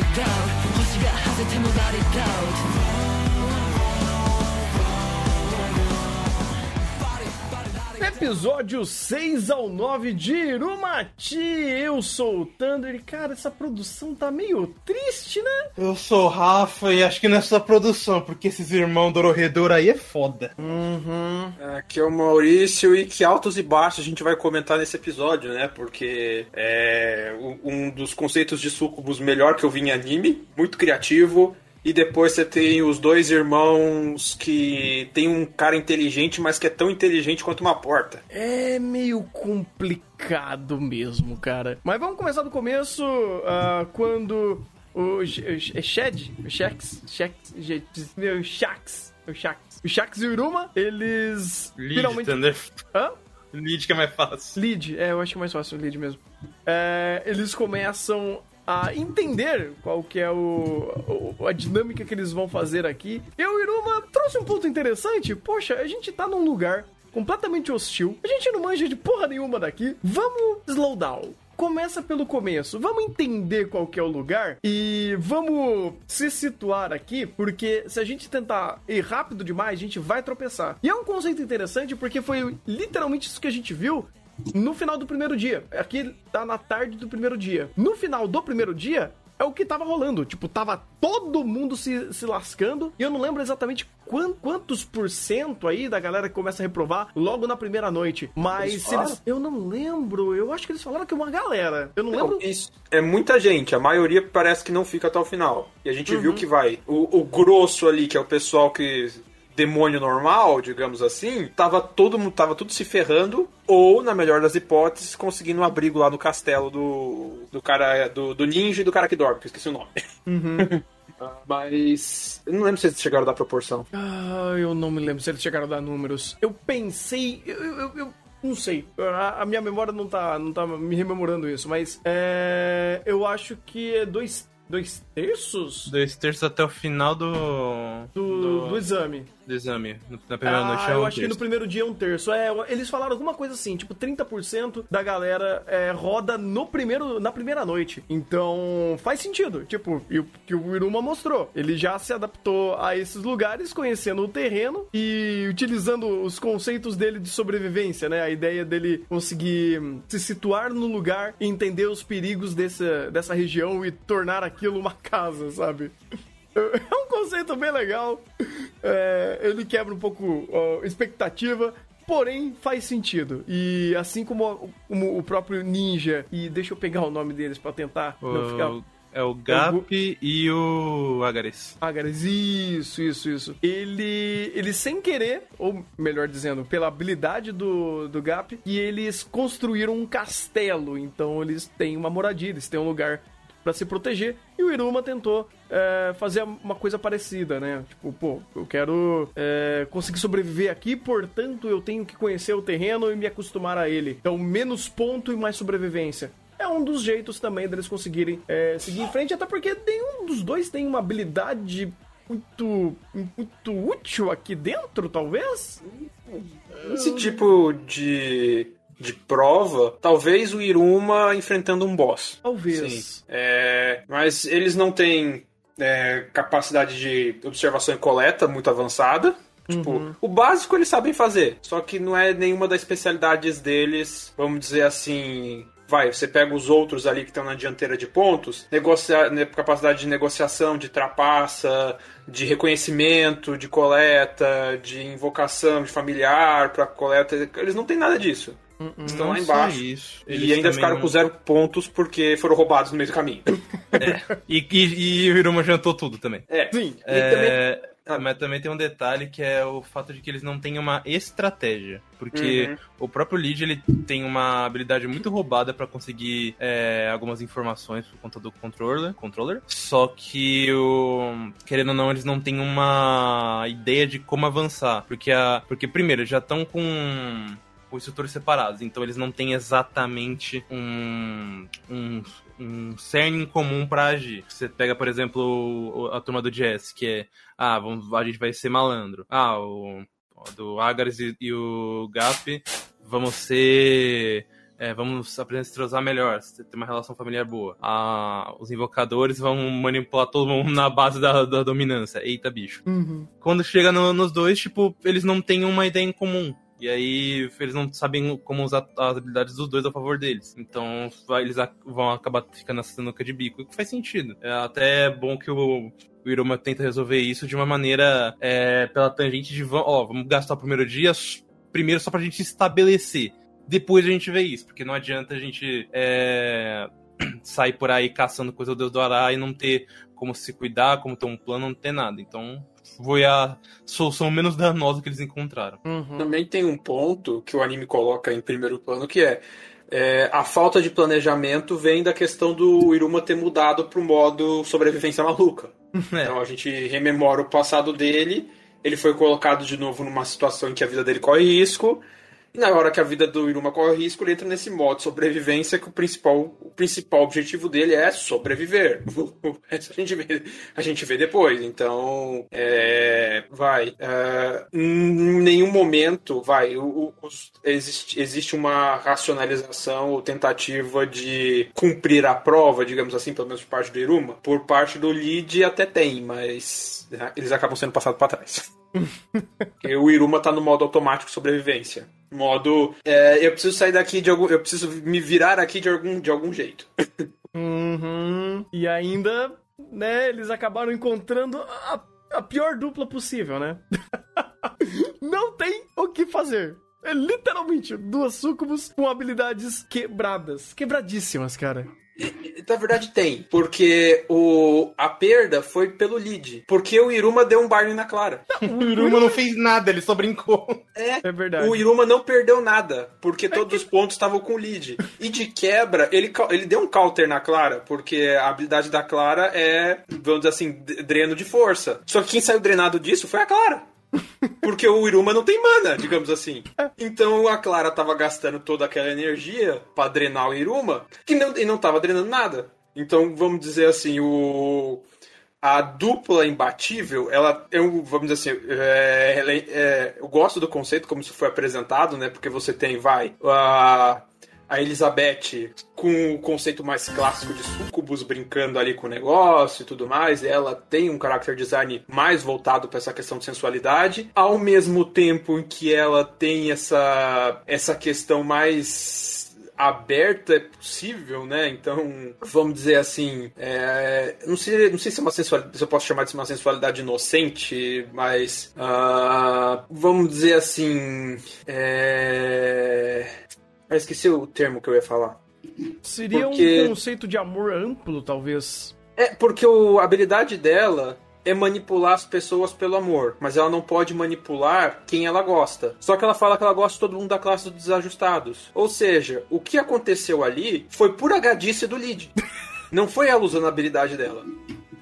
Let it down 星が果て Episódio 6 ao 9 de Irumati. Eu sou o Thunder e, cara, essa produção tá meio triste, né? Eu sou o Rafa e acho que não é só produção, porque esses irmãos Dororedor aí é foda. Uhum. Aqui é o Maurício e que altos e baixos a gente vai comentar nesse episódio, né? Porque é um dos conceitos de sucubus melhor que eu vi em anime, muito criativo. E depois você tem os dois irmãos que tem um cara inteligente, mas que é tão inteligente quanto uma porta. É meio complicado mesmo, cara. Mas vamos começar do começo, uh, quando o Shed, o Shax, Shax, o Shax, o Shax, o Shax e o Iruma, eles Lead, finalmente... Thunder. Hã? Lead que é mais fácil. Lead, é, eu acho que é mais fácil o lead mesmo. É, eles começam a entender qual que é o, o, a dinâmica que eles vão fazer aqui. Eu, Iruma, trouxe um ponto interessante. Poxa, a gente tá num lugar completamente hostil. A gente não manja de porra nenhuma daqui. Vamos slow down começa pelo começo. Vamos entender qual que é o lugar e vamos se situar aqui, porque se a gente tentar ir rápido demais, a gente vai tropeçar. E é um conceito interessante porque foi literalmente isso que a gente viu no final do primeiro dia. Aqui tá na tarde do primeiro dia. No final do primeiro dia, é o que tava rolando. Tipo, tava todo mundo se, se lascando. E eu não lembro exatamente quant, quantos por cento aí da galera que começa a reprovar logo na primeira noite. Mas eles eles, eu não lembro. Eu acho que eles falaram que é uma galera. Eu não, não lembro. Isso é muita gente. A maioria parece que não fica até o final. E a gente uhum. viu que vai. O, o grosso ali, que é o pessoal que demônio normal, digamos assim, tava todo mundo tava tudo se ferrando ou na melhor das hipóteses conseguindo um abrigo lá no castelo do do cara do, do ninja e do cara que dorme, que eu esqueci o nome. Uhum. Mas. Eu não lembro se eles chegaram a dar proporção. Ah, eu não me lembro se eles chegaram a dar números. Eu pensei. Eu, eu, eu não sei. A, a, minha memória não tá, não tá me rememorando isso, mas. É, eu acho que é dois dois terços? Dois terços até o final do. Do, do... do exame do exame. Na primeira ah, noite é um eu acho terço. que no primeiro dia é um terço. É, eles falaram alguma coisa assim, tipo, 30% da galera é, roda no primeiro, na primeira noite. Então, faz sentido. Tipo, o que o Iruma mostrou. Ele já se adaptou a esses lugares, conhecendo o terreno e utilizando os conceitos dele de sobrevivência, né? A ideia dele conseguir se situar no lugar e entender os perigos dessa, dessa região e tornar aquilo uma casa, sabe? É um conceito bem legal. É, ele quebra um pouco a expectativa, porém faz sentido. E assim como, como, o próprio Ninja, e deixa eu pegar o nome deles para tentar o... não ficar. É o Gap o... e o Agares. Agares, isso, isso, isso. Ele, ele sem querer, ou melhor dizendo, pela habilidade do, do Gap, e eles construíram um castelo. Então eles têm uma moradia, eles têm um lugar para se proteger. E o Iruma tentou é, fazer uma coisa parecida, né? Tipo, pô, eu quero é, conseguir sobreviver aqui, portanto eu tenho que conhecer o terreno e me acostumar a ele. Então, menos ponto e mais sobrevivência é um dos jeitos também deles conseguirem é, seguir em frente, até porque nenhum dos dois tem uma habilidade muito, muito útil aqui dentro, talvez? Esse tipo de de prova, talvez o Iruma enfrentando um boss. Talvez. É, mas eles não têm é, capacidade de observação e coleta muito avançada. Tipo, uhum. o básico eles sabem fazer, só que não é nenhuma das especialidades deles, vamos dizer assim, vai, você pega os outros ali que estão na dianteira de pontos, negocia, capacidade de negociação, de trapaça, de reconhecimento, de coleta, de invocação de familiar para coleta, eles não têm nada disso. Hum, estão lá embaixo. Isso. Eles e ainda ficaram não... com zero pontos porque foram roubados no meio do caminho. É. E, e, e, o Hiruma jantou tudo também. É. Sim. É... Também... Ah, mas também tem um detalhe que é o fato de que eles não têm uma estratégia. Porque uhum. o próprio Lead ele tem uma habilidade muito roubada para conseguir é, algumas informações por conta do controller, controller. Só que, o, querendo ou não, eles não têm uma ideia de como avançar. Porque, a, porque primeiro, já estão com com instrutores separados. Então eles não têm exatamente um, um, um cerne em comum para agir. Você pega, por exemplo, a turma do Jazz, que é, ah, vamos, a gente vai ser malandro. Ah, o do Agares e, e o Gap vamos ser é, vamos aprender a se trozar melhor, ter uma relação familiar boa. Ah, os invocadores vão manipular todo mundo na base da, da dominância. Eita, bicho. Uhum. Quando chega no- nos dois, tipo, eles não têm uma ideia em comum. E aí eles não sabem como usar as habilidades dos dois a favor deles. Então eles vão acabar ficando nessa sinuca de bico. O que faz sentido. É até bom que o, o Iruma tenta resolver isso de uma maneira é, pela tangente de ó, vamos gastar o primeiro dia primeiro só pra gente estabelecer. Depois a gente vê isso, porque não adianta a gente é, sair por aí caçando coisa do Deus do Ará e não ter como se cuidar, como ter um plano, não ter nada. Então foi a solução menos danosa que eles encontraram. Uhum. Também tem um ponto que o anime coloca em primeiro plano que é, é, a falta de planejamento vem da questão do Iruma ter mudado pro modo sobrevivência maluca. É. Então a gente rememora o passado dele, ele foi colocado de novo numa situação em que a vida dele corre risco. E na hora que a vida do Iruma corre risco, ele entra nesse modo de sobrevivência que o principal, o principal objetivo dele é sobreviver. A gente vê, a gente vê depois. Então, é, vai. é, em nenhum momento, vai. o- o- existe, existe uma racionalização ou tentativa de cumprir a prova, digamos assim, pelo menos por parte do Iruma. Por parte do Lid até tem, mas eles acabam sendo passados para trás. O Iruma tá no modo automático de sobrevivência. Modo. é, eu preciso sair daqui de algum. Eu preciso me virar aqui de algum, de algum jeito. Uhum. E ainda, né, eles acabaram encontrando a, a pior dupla possível, né? Não tem o que fazer. É literalmente duas sucubus com habilidades quebradas. Quebradíssimas, cara. Na verdade tem, porque o, a perda foi pelo lead. Porque o Iruma deu um Barney na Clara. O Iruma não fez nada, ele só brincou. É, É verdade. o Iruma não perdeu nada, porque todos os pontos estavam com o lead. E de quebra, ele, ele deu um counter na Clara, porque a habilidade da Clara é, vamos dizer assim, dreno de força. Só que quem saiu drenado disso foi a Clara. Porque o Iruma não tem mana, digamos assim. Então a Clara tava gastando toda aquela energia pra drenar o Iruma, que não, e não tava drenando nada. Então, vamos dizer assim, o. A dupla imbatível, ela um, vamos dizer assim, é- é, eu gosto do conceito como isso foi apresentado, né? Porque você tem, vai, a, a Elizabeth com o conceito mais clássico de sucubus brincando ali com o negócio e tudo mais, ela tem um character design mais voltado para essa questão de sensualidade, ao mesmo tempo em que ela tem essa, essa questão mais aberta é possível, né? Então, vamos dizer assim, é, não, sei, não sei se é uma sensualidade, se eu posso chamar de uma sensualidade inocente, mas ah, vamos dizer assim, é, eu esqueci o termo que eu ia falar. Seria porque- um conceito de amor amplo, talvez. É, porque o, a habilidade dela é manipular as pessoas pelo amor, mas ela não pode manipular quem ela gosta. Só que ela fala que ela gosta de todo mundo da classe dos desajustados. Ou seja, o que aconteceu ali foi pura gadice do lead. Não foi ela usando a habilidade dela.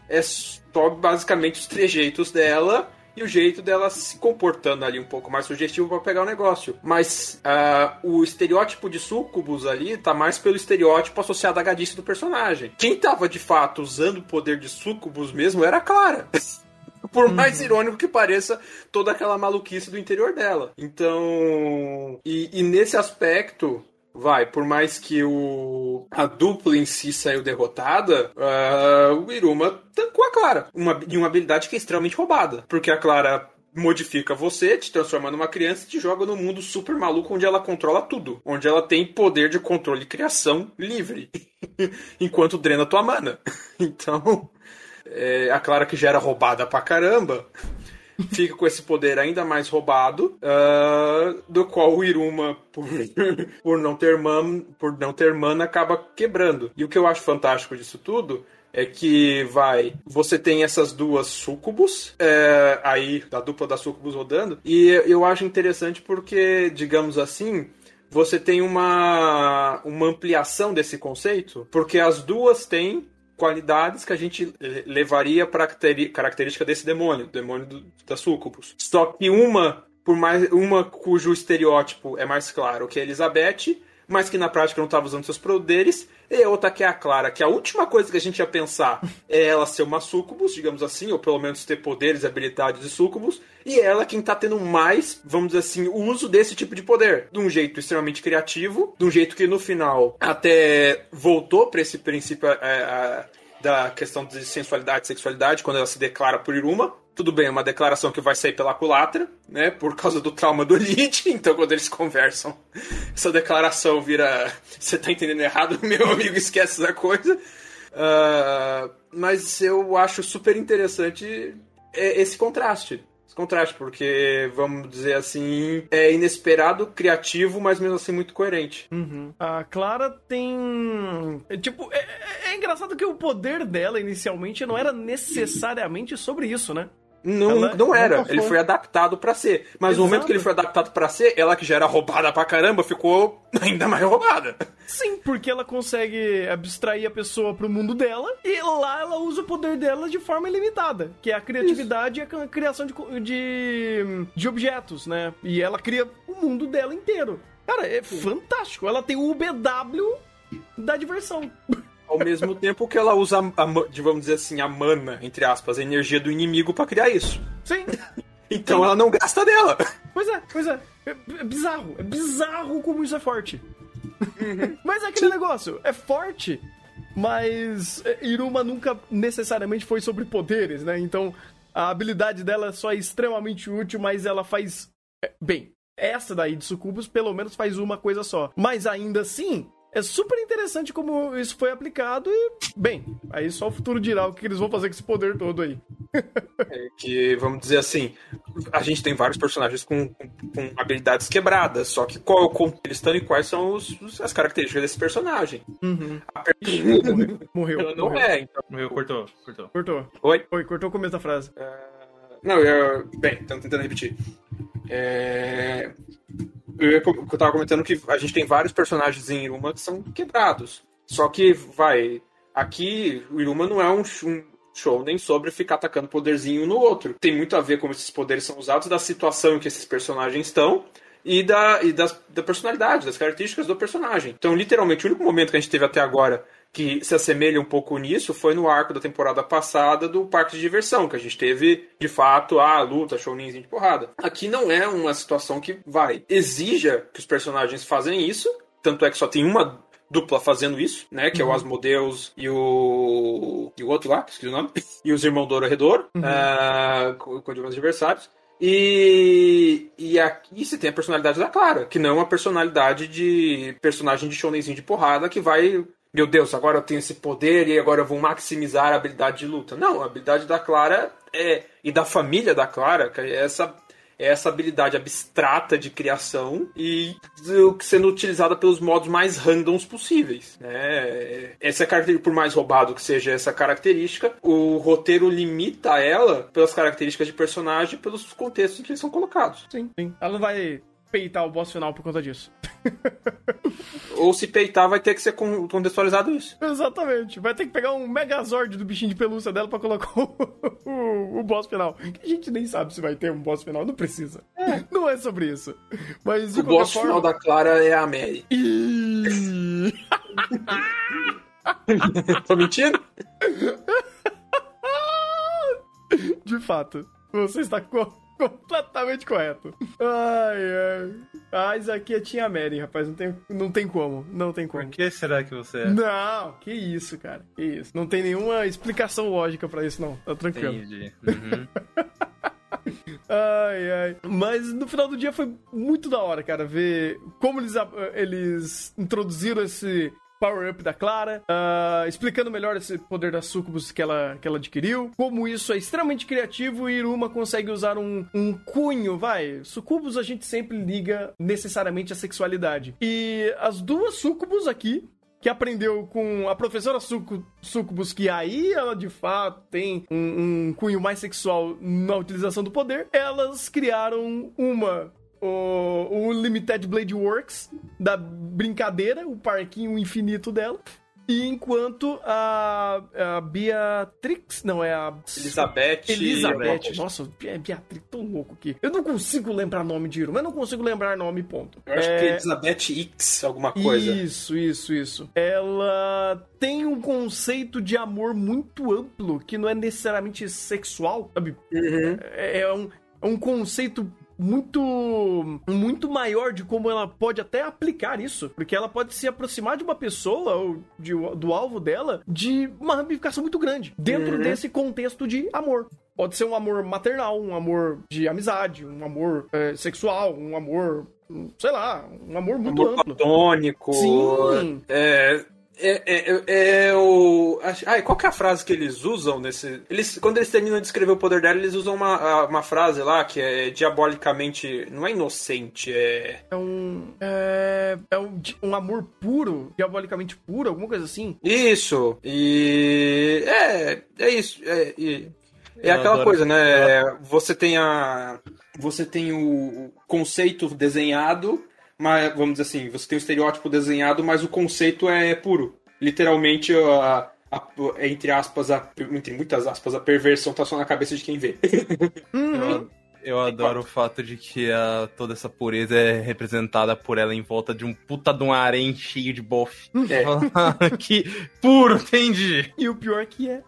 É só basicamente os trejeitos dela e o jeito dela se comportando ali um pouco mais sugestivo pra pegar o negócio. Mas ah, o estereótipo de sucubus ali tá mais pelo estereótipo associado à gadice do personagem. Quem tava de fato usando o poder de sucubus mesmo era a Clara. Por mais irônico que pareça, toda aquela maluquice do interior dela. Então. E, e nesse aspecto, vai, por mais que o a dupla em si saiu derrotada, ah, o Iruma tancou a Clara. Uma, de uma habilidade que é extremamente roubada. Porque a Clara modifica você, te transforma numa criança e te joga num mundo super maluco onde ela controla tudo. Onde ela tem poder de controle e criação livre. Enquanto drena tua mana. Então. é, a Clara que já era roubada pra caramba. Fica com esse poder ainda mais roubado, ah, do qual o Iruma, por, por, não ter man, por não ter mana, acaba quebrando. E o que eu acho fantástico disso tudo é que vai, você tem essas duas sucubus, é, aí, da dupla das sucubus rodando, e eu acho interessante porque, digamos assim, você tem uma, uma ampliação desse conceito, porque as duas têm qualidades que a gente levaria para característica desse demônio, demônio do, da sucubus. Só que uma, por mais uma cujo estereótipo é mais claro, que é Elizabeth, mas que na prática não estava usando seus poderes. E outra que é a Clara, que a última coisa que a gente ia pensar é ela ser uma sucubus, digamos assim, ou pelo menos ter poderes e habilidades de sucubus, e ela quem tá tendo mais, vamos dizer assim, o uso desse tipo de poder. De um jeito extremamente criativo, de um jeito que no final até voltou para esse princípio é, é, da questão de sensualidade e sexualidade, quando ela se declara por Iruma. Tudo bem, é uma declaração que vai sair pela culatra, né? Por causa do trauma do Elite. Então, quando eles conversam, essa declaração vira. Você tá entendendo errado, meu amigo, esquece da coisa. Uh, mas eu acho super interessante esse contraste contraste, porque, vamos dizer assim, é inesperado, criativo, mas mesmo assim muito coerente. Uhum. A Clara tem. É, tipo, é, é, é engraçado que o poder dela inicialmente não era necessariamente sobre isso, né? Não, ela não era. Ele foi adaptado para ser. Mas Exato. no momento que ele foi adaptado para ser, ela que já era roubada pra caramba, ficou ainda mais roubada. Sim, porque ela consegue abstrair a pessoa pro mundo dela e lá ela usa o poder dela de forma ilimitada, que é a criatividade Isso. e a criação de, de, de objetos, né? E ela cria o mundo dela inteiro. Cara, é fantástico. Ela tem o BW da diversão. Ao mesmo tempo que ela usa, a, vamos dizer assim, a mana, entre aspas, a energia do inimigo para criar isso. Sim. Então Sim. ela não gasta dela. Pois é, pois é. É, é bizarro. É bizarro como isso é forte. Uhum. mas é aquele Sim. negócio. É forte, mas Iruma nunca necessariamente foi sobre poderes, né? Então a habilidade dela só é extremamente útil, mas ela faz. É, bem, essa daí de Sucubus pelo menos faz uma coisa só. Mas ainda assim, é super interessante como isso foi aplicado e, bem, aí só o futuro dirá o que eles vão fazer com esse poder todo aí. é que, vamos dizer assim, a gente tem vários personagens com, com, com habilidades quebradas, só que qual é o contexto estão e quais são os, as características desse personagem. Uhum. Per... morreu. Não morreu. é, então. Morreu, cortou, cortou. Cortou. Oi? Oi, cortou o começo da frase. Uh... Não, eu. Bem, então tentando repetir. É eu, eu tava comentando que a gente tem vários personagens em Iruma que são quebrados. Só que, vai, aqui o Iruma não é um, um nem sobre ficar atacando poderzinho no outro. Tem muito a ver como esses poderes são usados, da situação em que esses personagens estão e da, e das, da personalidade, das características do personagem. Então, literalmente, o único momento que a gente teve até agora que se assemelha um pouco nisso foi no arco da temporada passada do parque de diversão, que a gente teve, de fato, a luta, showninzinho de porrada. Aqui não é uma situação que vai, exija que os personagens fazem isso, tanto é que só tem uma dupla fazendo isso, né? Que uhum. é o uhum. Asmodeus e o. e o outro lá, esqueci o nome. E os irmãos do Redor, uhum. uh, com, com os adversários. E, e aqui você tem a personalidade da Clara, que não é uma personalidade de personagem de shonenzinho de porrada que vai meu Deus, agora eu tenho esse poder e agora eu vou maximizar a habilidade de luta. Não, a habilidade da Clara é e da família da Clara, que é essa é essa habilidade abstrata de criação e sendo utilizada pelos modos mais randoms possíveis. Né? Essa é característica, por mais roubado que seja essa característica, o roteiro limita ela pelas características de personagem e pelos contextos em que eles são colocados. Sim, sim. Ela não vai peitar o boss final por conta disso. Ou se peitar, vai ter que ser contextualizado isso. Exatamente. Vai ter que pegar um Megazord do bichinho de pelúcia dela pra colocar o, o, o boss final. Que a gente nem sabe se vai ter um boss final, não precisa. É. Não é sobre isso. Mas o boss forma... final da Clara é a Mary. Tô mentindo? De fato. Você está Completamente correto. Ai, ai. Ah, isso aqui é Tia Mary, rapaz. Não tem, não tem como. Não tem como. Por que será que você é? Não, que isso, cara. Que isso. Não tem nenhuma explicação lógica para isso, não. Tá tranquilo. Entendi. Uhum. ai, ai. Mas no final do dia foi muito da hora, cara, ver como eles, eles introduziram esse power-up da Clara, uh, explicando melhor esse poder da Sucubus que ela, que ela adquiriu, como isso é extremamente criativo e Iruma consegue usar um, um cunho, vai. Sucubus a gente sempre liga necessariamente à sexualidade. E as duas Sucubus aqui, que aprendeu com a professora Sucubus, que aí ela de fato tem um, um, cunho mais sexual na utilização do poder, elas criaram uma o, o Limited Blade Works da brincadeira, o parquinho infinito dela. E enquanto a, a Beatrix, não, é a... Elizabeth. Elizabeth. Nossa, é Beatrix, tão louco aqui. Eu não consigo lembrar nome de Iruma, eu não consigo lembrar nome, ponto. Eu acho que é Elizabeth X, alguma coisa. Isso, isso, isso. Ela tem um conceito de amor muito amplo, que não é necessariamente sexual, sabe? Uhum. É, é um, é um conceito muito muito maior de como ela pode até aplicar isso, porque ela pode se aproximar de uma pessoa ou de, do alvo dela de uma ramificação muito grande dentro Uhum. desse contexto de amor. Pode ser um amor maternal, um amor de amizade, um amor é, sexual, um amor, sei lá, um amor muito Amor amplo. platônico. Sim. É, é, é, é, é o. acho- Ai, qual que é a frase que eles usam nesse. Eles, quando eles terminam de escrever o poder dela, eles usam uma, uma frase lá que é diabolicamente. Não é inocente, é. É um. É, é um, um amor puro, diabolicamente puro, alguma coisa assim. Isso! E. É, é isso. É, e- é Eu aquela adoro coisa, né? Você tem a. Você tem o conceito desenhado, mas vamos dizer assim, você tem o estereótipo desenhado, mas o conceito é puro. Literalmente, a, a- entre aspas, a, entre muitas aspas, a perversão tá só na cabeça de quem vê. Eu, eu adoro o fato de que a, toda essa pureza é representada por ela em volta de um puta de um harém cheio de bofe. É. que puro, entendi. E o pior que é.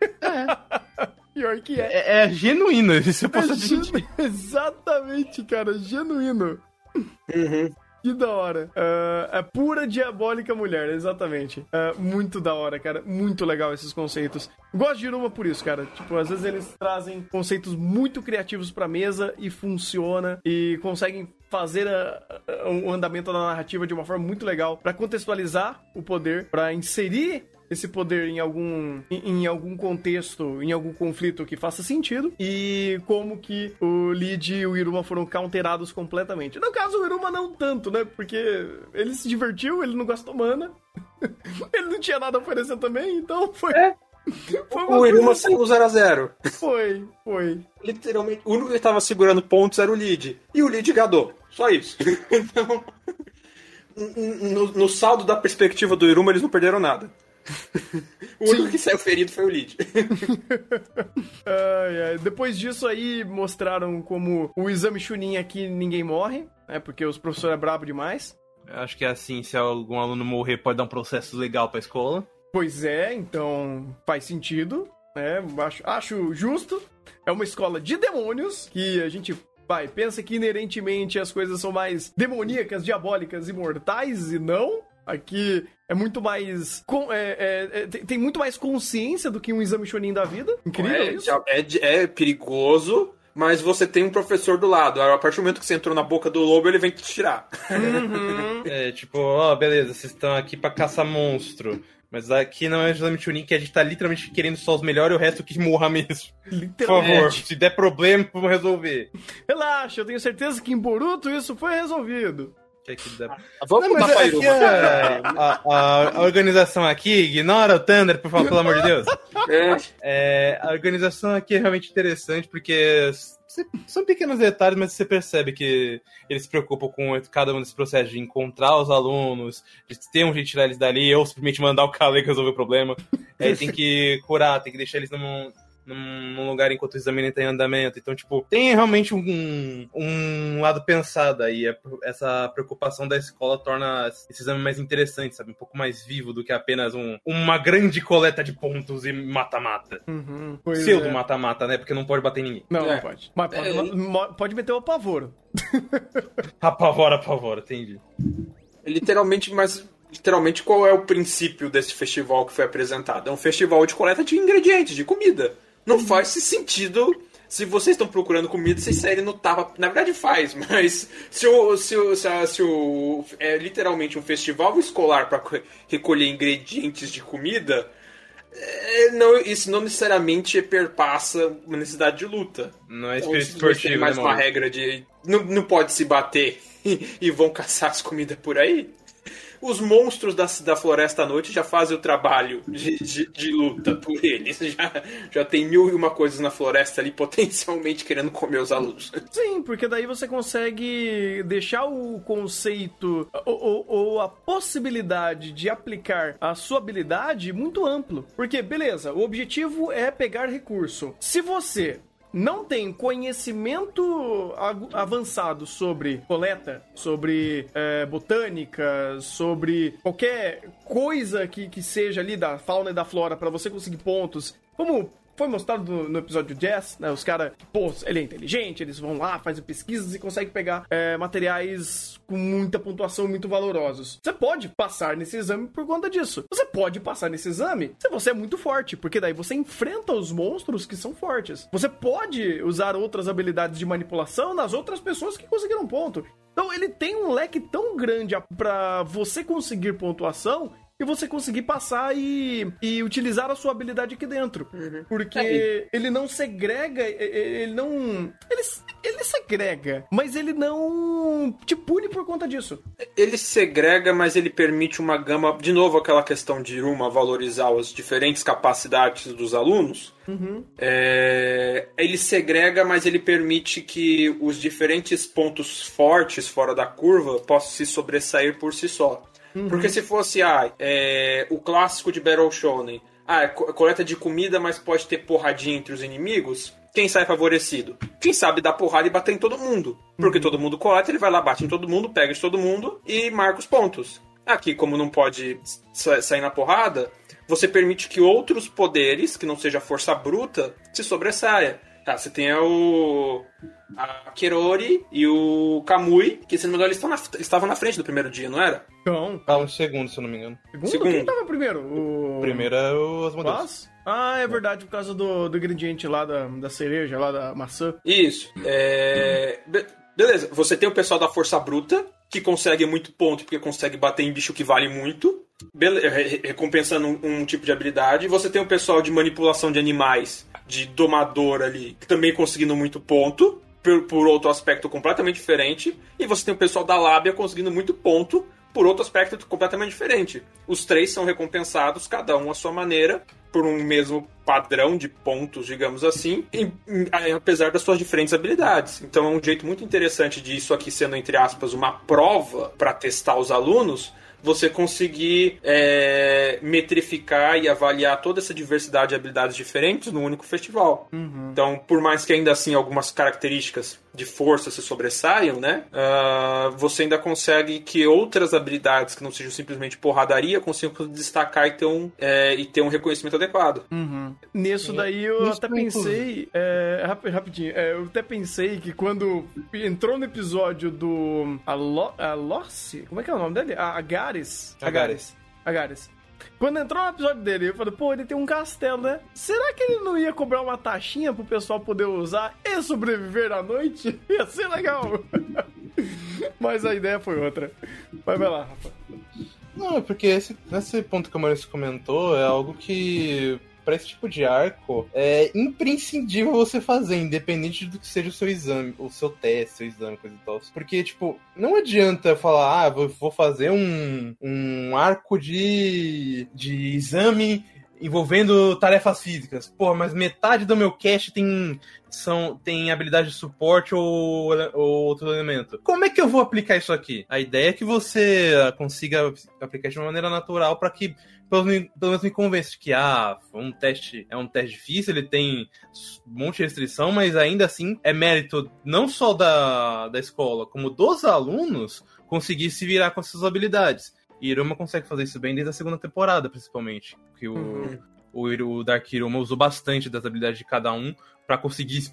pior que é. É, é genuíno, isso eu posso É genu- Exatamente, cara, genuíno. Uhum. Que da hora. Ah, é pura diabólica mulher, exatamente. Ah, muito da hora, cara. Muito legal esses conceitos. Gosto de Iruma por isso, cara. Tipo, às vezes eles trazem conceitos muito criativos pra mesa e funciona. E conseguem fazer a- a- o andamento da narrativa de uma forma muito legal pra contextualizar o poder, pra inserir esse poder em algum em, em algum contexto, em algum conflito que faça sentido e como que o Lid e o Iruma foram counterados completamente. No caso, o Iruma não tanto, né? Porque ele se divertiu, ele não gastou mana. ele não tinha nada a oferecer também, então foi. É. foi O Iruma coisa- saiu 0x0. Foi, foi. Literalmente, o único que tava segurando pontos era o lead. E o lead gadou. Só isso. então. No, no saldo da perspectiva do Iruma, eles não perderam nada. O único que saiu ferido foi o lead. Ai. Depois disso aí mostraram como o exame Chunin aqui ninguém morre, né? Porque os professores é brabo demais. Eu Acho que é assim, se algum aluno morrer, pode dar um processo legal pra escola. Pois é, então faz sentido, né? Acho, acho justo. É uma escola de demônios que a gente vai, pensa que inerentemente as coisas são mais demoníacas, diabólicas e mortais, e não. Aqui é muito mais. com- é- é- é- tem, tem muito mais consciência do que um exame Shonin da vida. Incrível É, isso. já- é, é perigoso, mas você tem um professor do lado. A partir do momento que você entrou na boca do lobo, ele vem te tirar. É tipo, ó, beleza, vocês estão aqui pra caçar monstro. Mas aqui não é o exame Chunin que a gente tá literalmente querendo só os melhores e o resto que morra mesmo. Por Literalmente. favor, se der problema, vamos resolver. Relaxa, eu tenho certeza que em Boruto isso foi resolvido. Que que dá- Vamos Não, mudar mas pra é que Iruma. a, a- a- a organização aqui, ignora o Thunder, por favor, pelo amor de Deus. É, É, a organização aqui é realmente interessante porque são pequenos detalhes, mas você percebe que eles se preocupam com cada um desses processos de encontrar os alunos, de ter um jeito de tirar eles dali, ou simplesmente mandar o Kale resolver o problema. Aí tem que curar, tem que deixar eles num, num, lugar enquanto o exame ainda tá em andamento. Então, tipo, tem realmente um, um lado pensado aí. É- Essa preocupação da escola torna esse exame mais interessante, sabe? Um pouco mais vivo do que apenas um, uma grande coleta de pontos e mata-mata. Uhum, Pseudo é. mata-mata, né? Porque não pode bater em ninguém. Não, É. não pode. Mas pode, É. pode meter o apavoro. Apavora, apavora, entendi. literalmente, mas literalmente qual é o princípio desse festival que foi apresentado? É um festival de coleta de ingredientes, de comida. Não faz sentido. Se vocês estão procurando comida, vocês saírem no tapa. Na verdade faz, mas se o, se o, se a- se o é literalmente um festival escolar para recolher ingredientes de comida, é, não, isso não necessariamente perpassa uma necessidade de luta. Não é Então, espírito esportivo, mais né, uma regra de não, não pode se bater e, e vão caçar as comidas por aí. Os monstros da, da Floresta à Noite já fazem o trabalho de, de, de luta por eles. Já, já tem mil e uma coisas na floresta ali potencialmente querendo comer os alunos. Sim, porque daí você consegue deixar o conceito ou, ou, ou, a possibilidade de aplicar a sua habilidade muito amplo. Porque, beleza, o objetivo é pegar recurso. Se você não tem conhecimento avançado sobre coleta, sobre é, botânica, sobre qualquer coisa que, que seja ali da fauna e da flora para você conseguir pontos, como foi mostrado no, no episódio Jazz, né? Os caras, pô, ele é inteligente, eles vão lá, fazem pesquisas e conseguem pegar é, materiais com muita pontuação, muito valorosos. Você pode passar nesse exame por conta disso. Você pode passar nesse exame se você é muito forte, porque daí você enfrenta os monstros que são fortes. Você pode usar outras habilidades de manipulação nas outras pessoas que conseguiram ponto. Então ele tem um leque tão grande para você conseguir pontuação e você conseguir passar e, e utilizar a sua habilidade aqui dentro. Uhum. Porque é. ele não segrega, ele não. Ele, ele segrega, mas ele não te pune por conta disso. Ele segrega, mas ele permite uma gama. De novo, aquela questão de uma valorizar as diferentes capacidades dos alunos. Uhum. É, ele segrega, mas ele permite que os diferentes pontos fortes fora da curva possam se sobressair por si só. Uhum. Porque se fosse ah, é, o clássico de Battle Shonen, ah, é coleta de comida, mas pode ter porradinha entre os inimigos, quem sai favorecido? Quem sabe dar porrada e bater em todo mundo. Porque uhum. todo mundo coleta, ele vai lá, bate em todo mundo, pega de todo mundo e marca os pontos. Aqui, como não pode sair na porrada, você permite que outros poderes, que não seja força bruta, se sobressaia. Tá, você tem o. A Kerori e o Kamui, que se não me engano, eles, na, eles estavam na frente do primeiro dia, não era? Não. Ah, um segundo, se eu não me engano. Segundo? segundo. Quem tava primeiro? O. Primeiro é o Asmodeus. Ah, é verdade, por causa do, do ingrediente lá da, da cereja, lá da maçã. Isso. É. Be beleza, você tem o pessoal da Força Bruta, que consegue muito ponto porque consegue bater em bicho que vale muito. recompensando um, um tipo de habilidade. Você tem o pessoal de manipulação de animais de domador ali, também conseguindo muito ponto, por, por outro aspecto completamente diferente, e você tem o pessoal da lábia conseguindo muito ponto por outro aspecto completamente diferente. Os três são recompensados, cada um à sua maneira, por um mesmo padrão de pontos, digamos assim, e, apesar das suas diferentes habilidades. Então é um jeito muito interessante disso aqui sendo, entre aspas, uma prova para testar os alunos, você conseguir é, metrificar e avaliar toda essa diversidade de habilidades diferentes num único festival. Uhum. Então, por mais que ainda assim algumas características de força se sobressaiam, né? Uh, você ainda consegue que outras habilidades que não sejam simplesmente porradaria consigam destacar e ter um, é, e ter um reconhecimento adequado. Uhum. Nisso daí eu Isso até pensei, é, rapidinho, é, eu até pensei que quando entrou no episódio do Alo, Alorce, como é que é o nome dele? A Agares. Agares. Agares. Quando entrou no episódio dele, eu falei, pô, ele tem um castelo, né? Será que ele não ia cobrar uma taxinha pro pessoal poder usar e sobreviver à noite? Ia ser legal. Mas a ideia foi outra. Mas vai lá, Rafa. Não, é porque esse, esse ponto que o Maurício comentou é algo que para esse tipo de arco, é imprescindível você fazer, independente do que seja o seu exame, o seu teste, seu exame, coisa e tal. Porque, tipo, não adianta falar, ah, vou fazer um, um arco de, de exame envolvendo tarefas físicas. Pô, mas metade do meu cache tem são tem habilidade de suporte ou, ou outro elemento. Como é que eu vou aplicar isso aqui? A ideia é que você consiga aplicar de uma maneira natural para que pelo, pelo menos me convence que ah, um teste é um teste difícil, ele tem um monte de restrição, mas ainda assim é mérito não só da, da escola, como dos alunos conseguir se virar com essas habilidades. E Iruma consegue fazer isso bem desde a segunda temporada, principalmente. Que o, uhum. o, o Dark Iruma usou bastante das habilidades de cada um para conseguir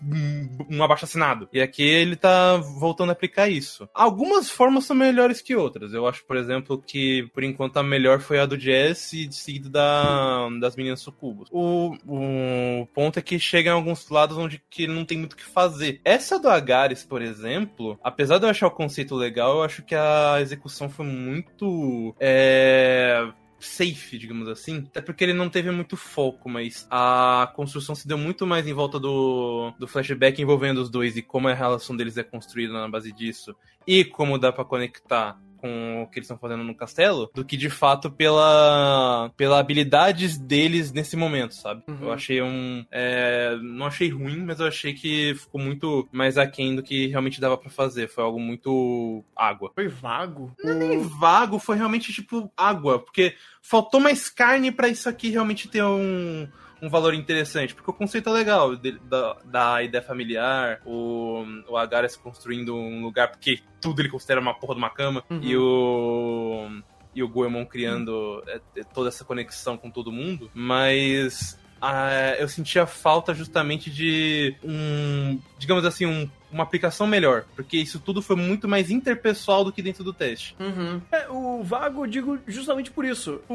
um abaixo assinado. E aqui ele tá voltando a aplicar isso. Algumas formas são melhores que outras. Eu acho, por exemplo, que por enquanto a melhor foi a do Jess e seguida da, das meninas sucubos. O, o ponto é que chega em alguns lados onde que não tem muito o que fazer. Essa do Agares, por exemplo, apesar de eu achar o conceito legal, eu acho que a execução foi muito. É, safe, digamos assim. Até porque ele não teve muito foco, mas a construção se deu muito mais em volta do, do flashback envolvendo os dois e como a relação deles é construída na base disso. E como dá para conectar com o que eles estão fazendo no castelo do que de fato pela, pela habilidades deles nesse momento, sabe? Uhum. Eu achei um. é, não achei ruim, mas eu achei que ficou muito mais aquém do que realmente dava pra fazer. Foi algo muito água. Foi vago. Não é nem vago, foi realmente tipo água, porque faltou mais carne pra isso aqui realmente ter um, um valor interessante, porque o conceito é legal de- da, da ideia familiar, o, o Agaras construindo um lugar, porque tudo ele considera uma porra de uma cama, Uhum. e o. E o Goemon criando é, é, toda essa conexão com todo mundo, mas ah, eu sentia falta justamente de um, digamos assim, um- uma aplicação melhor, porque isso tudo foi muito mais interpessoal do que dentro do teste. Uhum. É, o vago eu digo justamente por isso. O,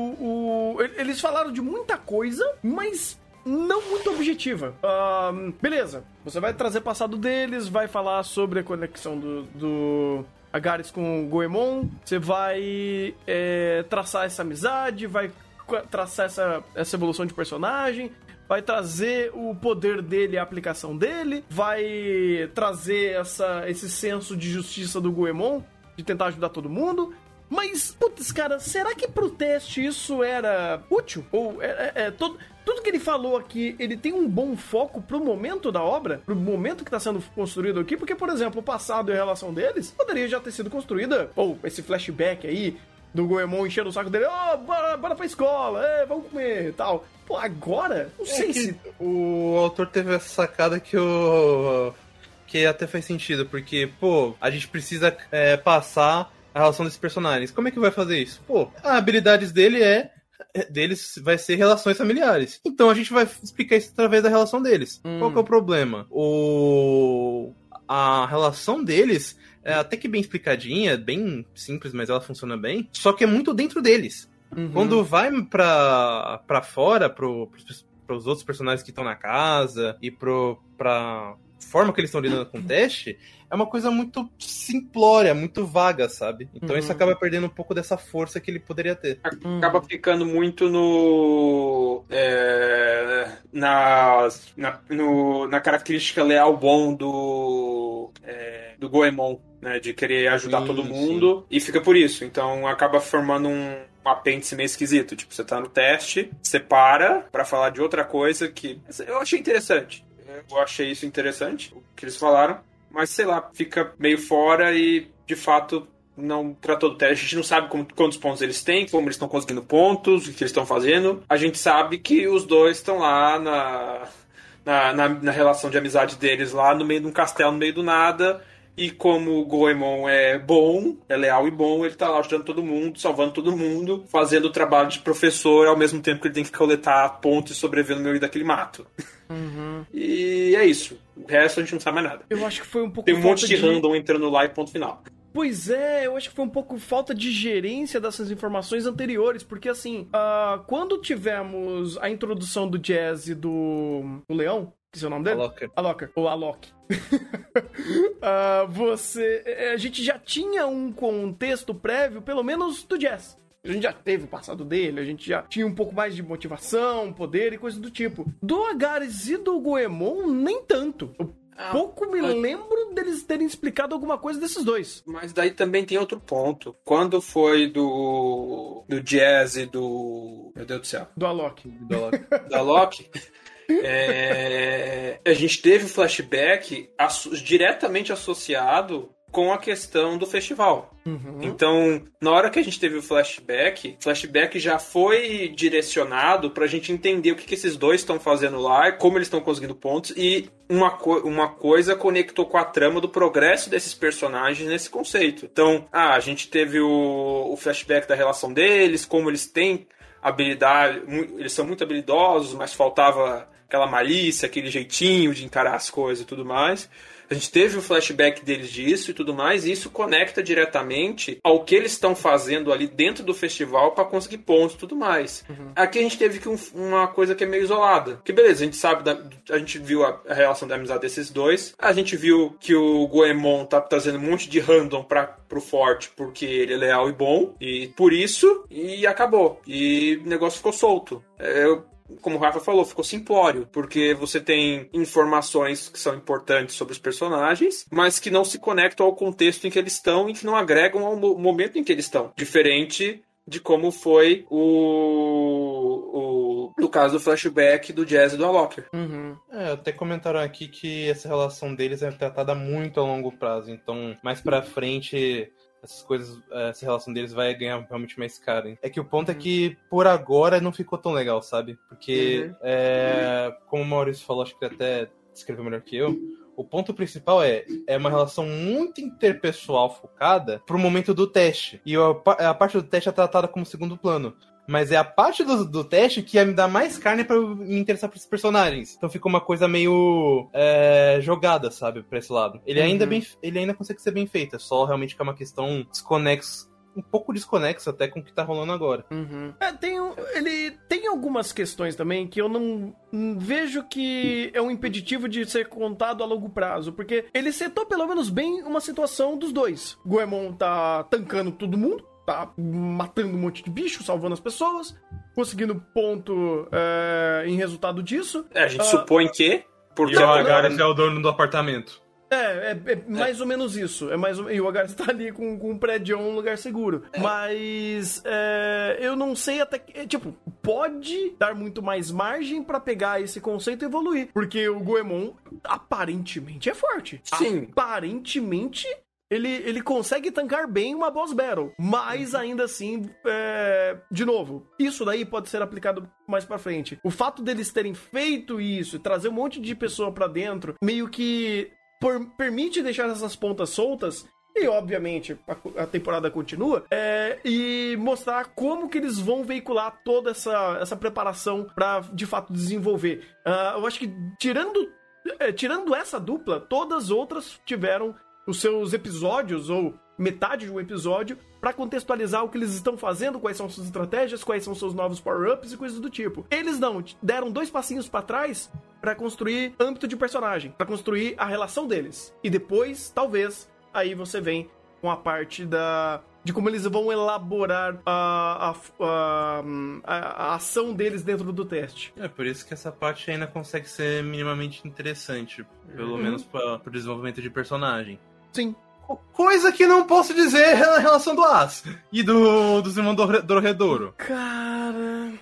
o- eles falaram de muita coisa, mas não muito objetiva. Ahn, beleza, você vai trazer passado deles, vai falar sobre a conexão do, do Agares com o Goemon, você vai é, traçar essa amizade, vai traçar essa, essa evolução de personagem, vai trazer o poder dele, a aplicação dele, vai trazer essa, esse senso de justiça do Goemon, de tentar ajudar todo mundo. Mas, putz, cara, será que pro teste isso era útil? Ou é, é- é todo, tudo que ele falou aqui, ele tem um bom foco pro momento da obra? Pro momento que tá sendo construído aqui? Porque, por exemplo, o passado e a relação deles poderia já ter sido construída, ou esse flashback aí, do Goemon enchendo o saco dele, ó, bora, bora pra escola, é, vamos comer e tal. Pô, agora, não sei É que se. o autor teve essa sacada que o que até faz sentido, porque, pô, a gente precisa é, passar a relação desses personagens. Como é que vai fazer isso? Pô, a habilidades dele é deles vai ser relações familiares. Então a gente vai explicar isso através da relação deles. Hum. Qual que é o problema? O a relação deles é até que bem explicadinha, bem simples, mas ela funciona bem. Só que é muito dentro deles. Uhum. Quando vai pra, pra fora, pro, pros, pros outros personagens que estão na casa e pro, pra forma que eles estão lidando com o teste, é uma coisa muito simplória, muito vaga, sabe? Então Uhum. isso acaba perdendo um pouco dessa força que ele poderia ter. Acaba ficando muito no. é, na, na, no- na característica leal bom do. é, do Goemon, né? De querer ajudar Sim, todo mundo. E fica por isso. Então acaba formando um. um apêndice meio esquisito, tipo, você tá no teste, você para pra falar de outra coisa que eu achei interessante. Eu achei isso interessante, o que eles falaram, mas sei lá, fica meio fora e de fato não tratou do teste. A gente não sabe como- quantos pontos eles têm, como eles estão conseguindo pontos, o que eles estão fazendo. A gente sabe que os dois estão lá na, na, na, na relação de amizade deles, lá no meio de um castelo, no meio do nada. E como o Goemon é bom, é leal e bom, ele tá lá ajudando todo mundo, salvando todo mundo, fazendo o trabalho de professor ao mesmo tempo que ele tem que coletar pontos e sobreviver no meio daquele mato. E é isso. O resto a gente não sabe mais nada. Eu acho que foi um pouco Tem um monte falta de random entrando lá e ponto final. Pois é, eu acho que foi um pouco falta de gerência dessas informações anteriores, porque assim, ah, quando tivemos a introdução do Jazz e do, do Leão, que é o nome dele? Alok. Alok, ou Alok. Ah, você. eh, A gente já tinha um contexto prévio, pelo menos do Jazz. A gente já teve o passado dele, a gente já tinha um pouco mais de motivação, poder e coisa do tipo. Do Agares e do Goemon, nem tanto. Eu pouco me mas- lembro deles terem explicado alguma coisa desses dois. Mas daí também tem outro ponto. Quando foi do. do Jazz e do. Meu Deus do céu. Do Alok. Do Alok. Da Loki. é, a gente teve o flashback asso- diretamente associado com a questão do festival. Uhum. Então, na hora que a gente teve o flashback, o flashback já foi direcionado pra gente entender o que, que esses dois estão fazendo lá, como eles estão conseguindo pontos, e uma, co- uma coisa conectou com a trama do progresso desses personagens nesse conceito. Então, ah, a gente teve o, o flashback da relação deles, como eles têm habilidade, eles são muito habilidosos, mas faltava aquela malícia, aquele jeitinho de encarar as coisas e tudo mais. A gente teve o flashback deles disso e tudo mais, e isso conecta diretamente ao que eles estão fazendo ali dentro do festival para conseguir pontos e tudo mais. Aqui a gente teve que um- uma coisa que é meio isolada. Que beleza, a gente sabe, da- a gente viu a, a relação da amizade desses dois, a gente viu que o Goemon tá trazendo um monte de random pra, pro forte porque ele é leal e bom, e por isso, e acabou. E o negócio ficou solto. É, Eu como o Rafa falou, ficou simplório, porque você tem informações que são importantes sobre os personagens, mas que não se conectam ao contexto em que eles estão e que não agregam ao momento em que eles estão. Diferente de como foi o, o no caso do flashback do Jazz e do Alok. Uhum. É, até comentaram aqui que essa relação deles é tratada muito a longo prazo, então mais pra frente essas coisas, essa relação deles vai ganhar realmente mais cara. É que o ponto é uhum. é que, por agora, não ficou tão legal, sabe? Porque, uhum. é, como o Maurício falou, acho que até descreveu melhor que eu, o ponto principal é, é uma relação muito interpessoal focada pro momento do teste. E a, a parte do teste é tratada como segundo plano. Mas é a parte do, do teste que ia me dar mais carne para me interessar por esses personagens. Então fica uma coisa meio é, jogada, sabe, pra esse lado. Ele uhum. ainda é bem, ele ainda consegue ser bem feito, é só realmente que é uma questão desconexa um pouco desconexo até com o que tá rolando agora. Uhum. É, tem, ele tem algumas questões também que eu não vejo que é um impeditivo de ser contado a longo prazo, porque ele setou pelo menos bem uma situação dos dois. Goemon tá tancando todo mundo, tá matando um monte de bicho, salvando as pessoas, conseguindo ponto é, em resultado disso. É, a gente uh, supõe que. Porque o Agares é o dono do apartamento. É, é, é mais é. ou menos isso. É mais ou... E o Agar está ali com, com um prédio um lugar seguro. É. Mas é, eu não sei até que. É, tipo, pode dar muito mais margem para pegar esse conceito e evoluir. Porque o Goemon aparentemente é forte. Sim. Aparentemente ele, ele consegue tancar bem uma boss battle, mas uhum. ainda assim, é... de novo, isso daí pode ser aplicado mais para frente. O fato deles terem feito isso, trazer um monte de pessoa para dentro, meio que por, permite deixar essas pontas soltas e obviamente a, temporada continua, é, e mostrar como que eles vão veicular toda essa, essa preparação para de fato desenvolver. Uh, eu acho que tirando, é, tirando essa dupla, todas as outras tiveram os seus episódios ou metade de um episódio para contextualizar o que eles estão fazendo, quais são suas estratégias, quais são seus novos power-ups e coisas do tipo. Eles não, deram dois passinhos para trás para construir âmbito de personagem, para construir a relação deles. E depois, talvez, aí você vem com a parte da de como eles vão elaborar a, a, a, a, ação deles dentro do teste. É por isso que essa parte ainda consegue ser minimamente interessante, pelo uhum. menos para o desenvolvimento de personagem. Sim. Coisa que não posso dizer na relação do As e do, dos irmãos Dorredouro. Cara.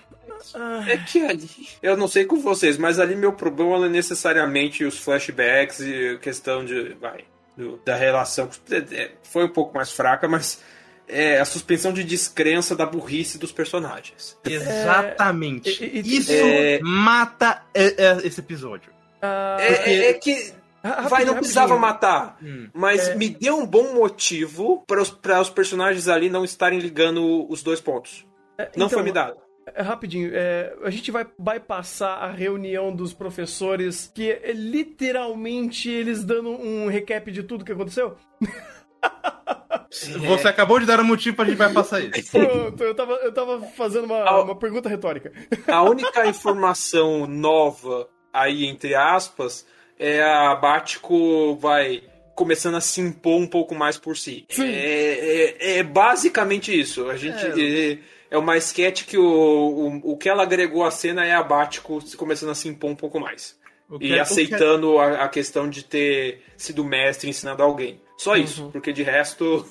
É que ali, eu não sei com vocês, mas ali meu problema é necessariamente os flashbacks e questão de. Vai. Do, da relação. É, é, foi um pouco mais fraca, mas é a suspensão de descrença da burrice dos personagens. Exatamente. É, Isso é... mata esse episódio. Uh, é, é, que ah, Vai, não precisava matar. Hum. Mas é... me deu um bom motivo para os, os personagens ali não estarem ligando os dois pontos. É, não então, foi me dado. É, rapidinho, é, a gente vai, vai passar a reunião dos professores, que é literalmente eles dando um recap de tudo que aconteceu. Você acabou de dar um motivo pra gente vai passar isso. Pronto, eu tava, eu tava fazendo uma, a, uma pergunta retórica. A única informação nova aí, entre aspas, é a Bático vai começando a se impor um pouco mais por si. É, é, é, basicamente isso. A gente. É, é, é uma sketch que o, o, o que ela agregou à cena é a Bático começando a se impor um pouco mais. e é, aceitando que... a, a, questão de ter sido mestre ensinando alguém. Só uhum. isso, porque de resto.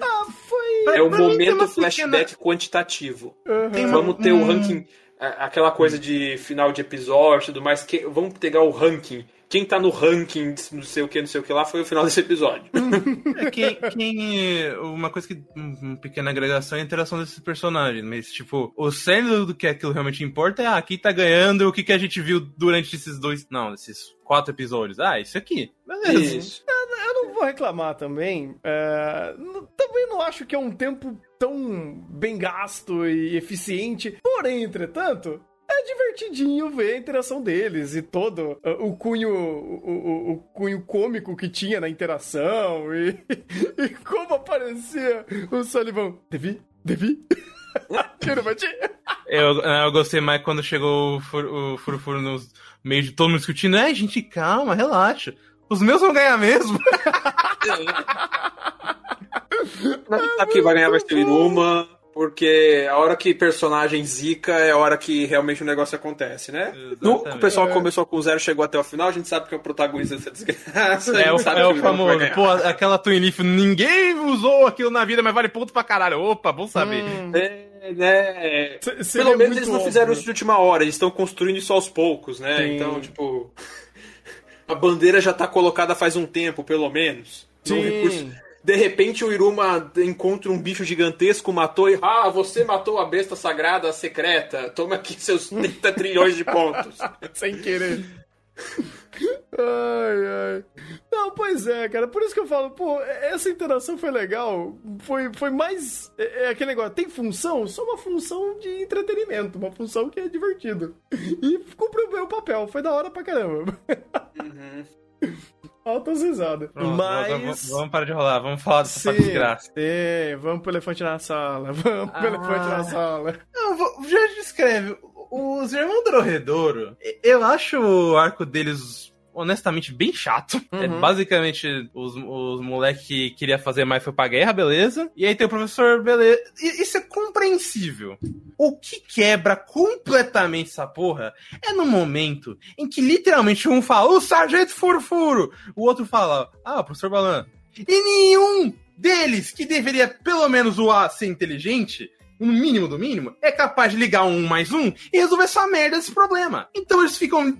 Ah, foi. É o momento flashback pequena... quantitativo. Uhum. Vamos ter o ranking. Aquela coisa de final de episódio e tudo mais. Que, vamos pegar o ranking quem tá no ranking, não sei o que, não sei o que lá, foi o final desse episódio. é, quem, quem, uma coisa que. Uma pequena agregação é a interação desses personagens. Mas, tipo, o cerne do que aquilo realmente importa é ah, quem tá ganhando, o que, que a gente viu durante esses dois. Não, esses quatro episódios. Ah, isso aqui. Beleza. Isso. Eu, eu não vou reclamar também. É, também não acho que é um tempo tão bem gasto e eficiente. Porém, entretanto, é divertidinho ver a interação deles e todo uh, o cunho o, o, o, cunho cômico que tinha na interação e, e como aparecia o Sullivan. Devi? Devi? Tira, eu, eu gostei mais quando chegou o, fur, o Furufuru no meio de todo mundo discutindo. É, gente, calma, relaxa. Os meus vão ganhar mesmo. Que vai ganhar vai ser o Iruma Porque a hora que personagem zica é a hora que realmente o negócio acontece, né? No, o pessoal que começou com zero chegou até o final, a gente sabe que é o protagonista dessa desgraça. É, o, sabe é que o famoso. Pô, aquela Twin Leaf, ninguém usou aquilo na vida, mas vale ponto pra caralho. Opa, bom saber. É, né? Se- Pelo menos eles não fizeram óbvio. isso de última hora, eles estão construindo isso aos poucos, né? Sim. Então, tipo. A bandeira já tá colocada faz um tempo, pelo menos. Sim. recurso- De repente o Iruma encontra um bicho gigantesco, matou e. Ah, você matou a besta sagrada secreta. Toma aqui seus 30 trilhões de pontos. Sem querer. Ai, ai. Não, pois é, cara. Por isso que eu falo, pô, essa interação foi legal. Foi, foi mais. É, é aquele negócio, tem função? Só uma função de entretenimento. Uma função que é divertida. E cumpriu bem o papel. Foi da hora pra caramba. Altas risadas. Pronto, Mas. vamos, vamos parar de rolar, vamos falar dessa Sim, desgraça. sim, vamos pro elefante na sala. Vamos pro Ah. elefante na sala. Não, vou- já descreve. Os irmãos Dorredoro, eu acho o arco deles honestamente bem chato. É Uhum. basicamente os, os moleques que queria fazer mais foi pra guerra, beleza. E aí tem o professor, beleza. E isso é compreensível. O que quebra completamente essa porra é no momento em que literalmente um fala, o sargento furfuro, o outro fala, ah, professor Balan. E nenhum deles, que deveria pelo menos o A ser inteligente, no mínimo do mínimo, é capaz de ligar um mais um e resolver essa merda desse problema. Então eles ficam.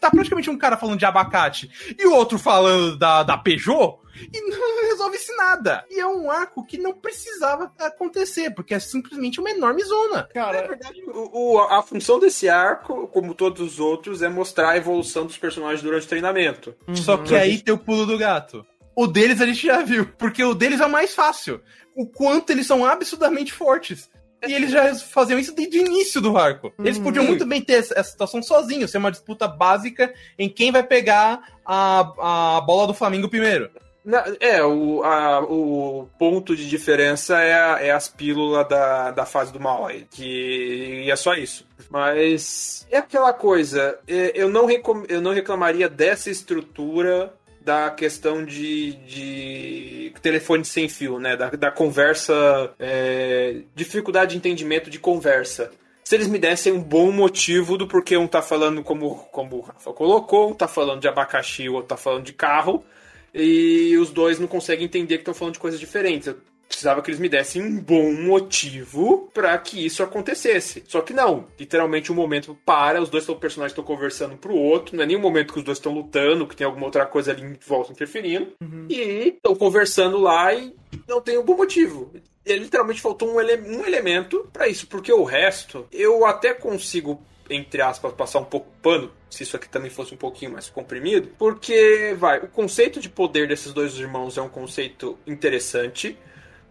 Tá praticamente um cara falando de abacate e o outro falando da, da Peugeot. E não resolve-se nada. E é um arco que não precisava acontecer, porque é simplesmente uma enorme zona. Na Cara, verdade, o, o- a função desse arco, como todos os outros, é mostrar a evolução dos personagens durante o treinamento. Só que aí tem o pulo do gato. O deles a gente já viu, porque o deles é o mais fácil. O quanto eles são absurdamente fortes. E eles já faziam isso desde o início do arco. Eles podiam muito bem ter essa essa situação sozinhos, ser uma disputa básica em quem vai pegar a, a bola do Flamengo primeiro. Na- é, o, a- o ponto de diferença é, a- é as pílulas da, da fase do mal aí, que e é só isso. Mas é aquela coisa, é, eu não, recom- eu não reclamaria dessa estrutura da questão de, de telefone sem fio, né? Da, da conversa, é, dificuldade de entendimento de conversa. Se eles me dessem um bom motivo do porquê um tá falando como, como o Rafa colocou, um tá falando de abacaxi, o outro tá falando de carro, e os dois não conseguem entender que estão falando de coisas diferentes. Eu precisava que eles me dessem um bom motivo pra que isso acontecesse. Só que não. Literalmente um momento para, os dois personagens estão conversando pro outro, não é nenhum momento que os dois estão lutando, que tem alguma outra coisa ali em volta interferindo. E estão conversando lá e não tem um bom motivo. Literalmente faltou um, ele- um elemento pra isso, porque o resto eu até consigo entre aspas, passar um pouco pano, se isso aqui também fosse um pouquinho mais comprimido, porque, vai, o conceito de poder desses dois irmãos é um conceito interessante,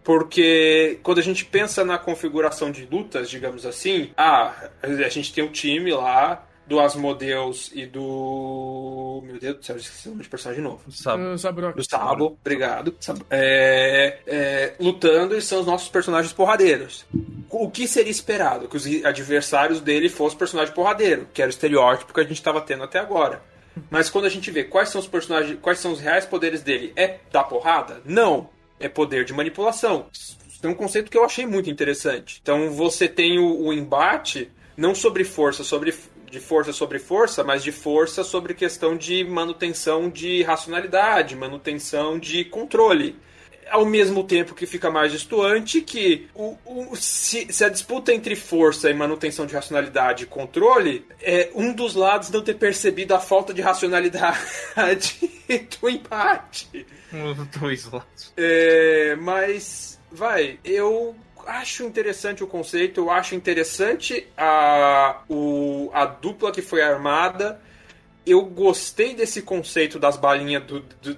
porque quando a gente pensa na configuração de lutas, digamos assim, ah, a gente tem um time lá do Asmodeus e do. Meu Deus do céu, eu esqueci o nome de personagem novo. Sabe? uh, Sabroca. Do Sabo, obrigado. Sabo. É, é, lutando e são os nossos personagens porradeiros. O que seria esperado? Que os adversários dele fossem personagem porradeiro, que era o estereótipo que a gente estava tendo até agora. Mas quando a gente vê quais são os personagens, quais são os reais poderes dele, é dar porrada? Não. É poder de manipulação. É um conceito que eu achei muito interessante. Então você tem o, o embate não sobre força, sobre de força sobre força, mas de força sobre questão de manutenção de racionalidade, manutenção de controle. Ao mesmo tempo que fica mais distoante que o, o- se, se a disputa entre força e manutenção de racionalidade e controle é um dos lados não ter percebido a falta de racionalidade do empate. Os dois lados. É, mas, vai, eu acho interessante o conceito, eu acho interessante a, o, a dupla que foi armada. Eu gostei desse conceito das balinhas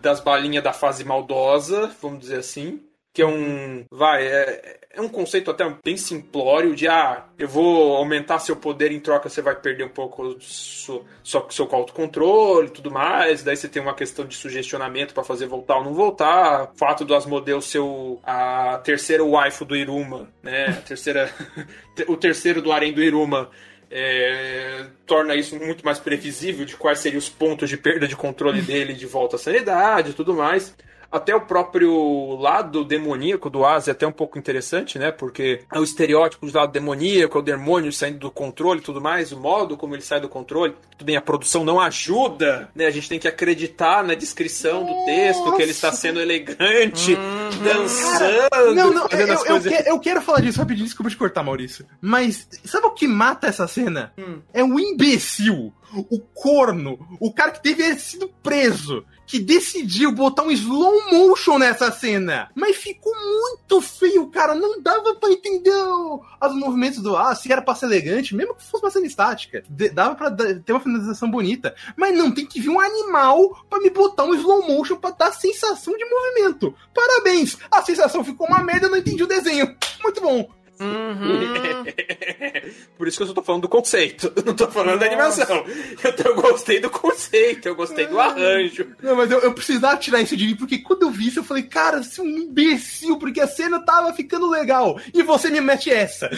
das balinhas da fase maldosa, vamos dizer assim. Que é um. Vai, é, é um conceito até bem simplório de ah, eu vou aumentar seu poder em troca, você vai perder um pouco do seu, seu, seu autocontrole e tudo mais. Daí você tem uma questão de sugestionamento para fazer voltar ou não voltar. O fato do Asmodeus ser o, a terceira waifu do Iruma, né? A terceira. o terceiro do harém do Iruma. É, torna isso muito mais previsível de quais seriam os pontos de perda de controle dele de volta à sanidade e tudo mais. Até o próprio lado demoníaco do Asa é até um pouco interessante, né? Porque é o estereótipo do lado demoníaco, é o demônio saindo do controle e tudo mais, o modo como ele sai do controle. Tudo bem, a produção não ajuda, né? A gente tem que acreditar na descrição do texto que ele está sendo elegante, dançando, Não, não, fazendo eu, eu coisas. que- eu quero falar disso rapidinho, desculpa te cortar, Maurício. Mas sabe o que mata essa cena? Hum. É um imbecil, o corno, o cara que deveria ter sido preso, que decidiu botar um slow motion nessa cena. Mas ficou muito feio, cara. Não dava pra entender os movimentos do ah, se era pra ser elegante, mesmo que fosse uma cena estática. Dava pra ter uma finalização bonita. Mas não tem que vir um animal pra me botar um slow motion pra dar sensação de movimento. Parabéns! A sensação ficou uma merda, eu não entendi o desenho. Muito bom. Por isso que eu só tô falando do conceito, não tô falando da animação. Eu, eu gostei do conceito, eu gostei do arranjo. Não, mas eu, eu precisava tirar isso de mim, porque quando eu vi isso, eu falei, cara, você é um imbecil, porque a cena tava ficando legal. E você me mete essa.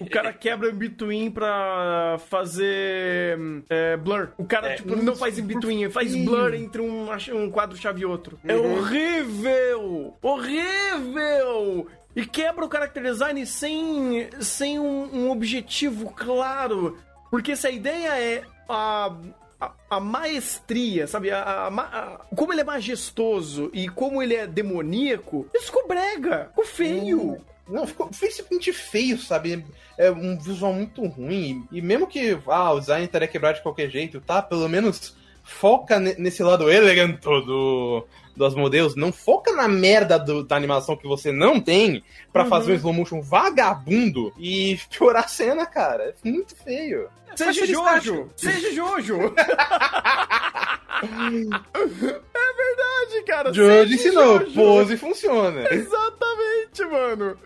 O cara quebra in between pra fazer é, blur. O cara, É. tipo, não faz in between, faz blur entre um, um quadro-chave e outro. É horrível! Horrível! E quebra o character design sem, sem um, um objetivo claro. Porque se a ideia é a, a, a maestria, sabe? A, a- como ele é majestoso e como ele é demoníaco, isso ficou brega, ficou feio. Não, ficou simplesmente feio, sabe? É um visual muito ruim. E mesmo que ah, o design estaria quebrado de qualquer jeito, tá? Pelo menos foca ne- nesse lado elegante do, dos modelos. Não foca na merda do- da animação que você não tem pra fazer um slow motion vagabundo e piorar a cena, cara. É muito feio. Seja Jojo! Seja Jojo! é verdade, cara! Jojo ensinou, Jojo. pose funciona. Exatamente, mano!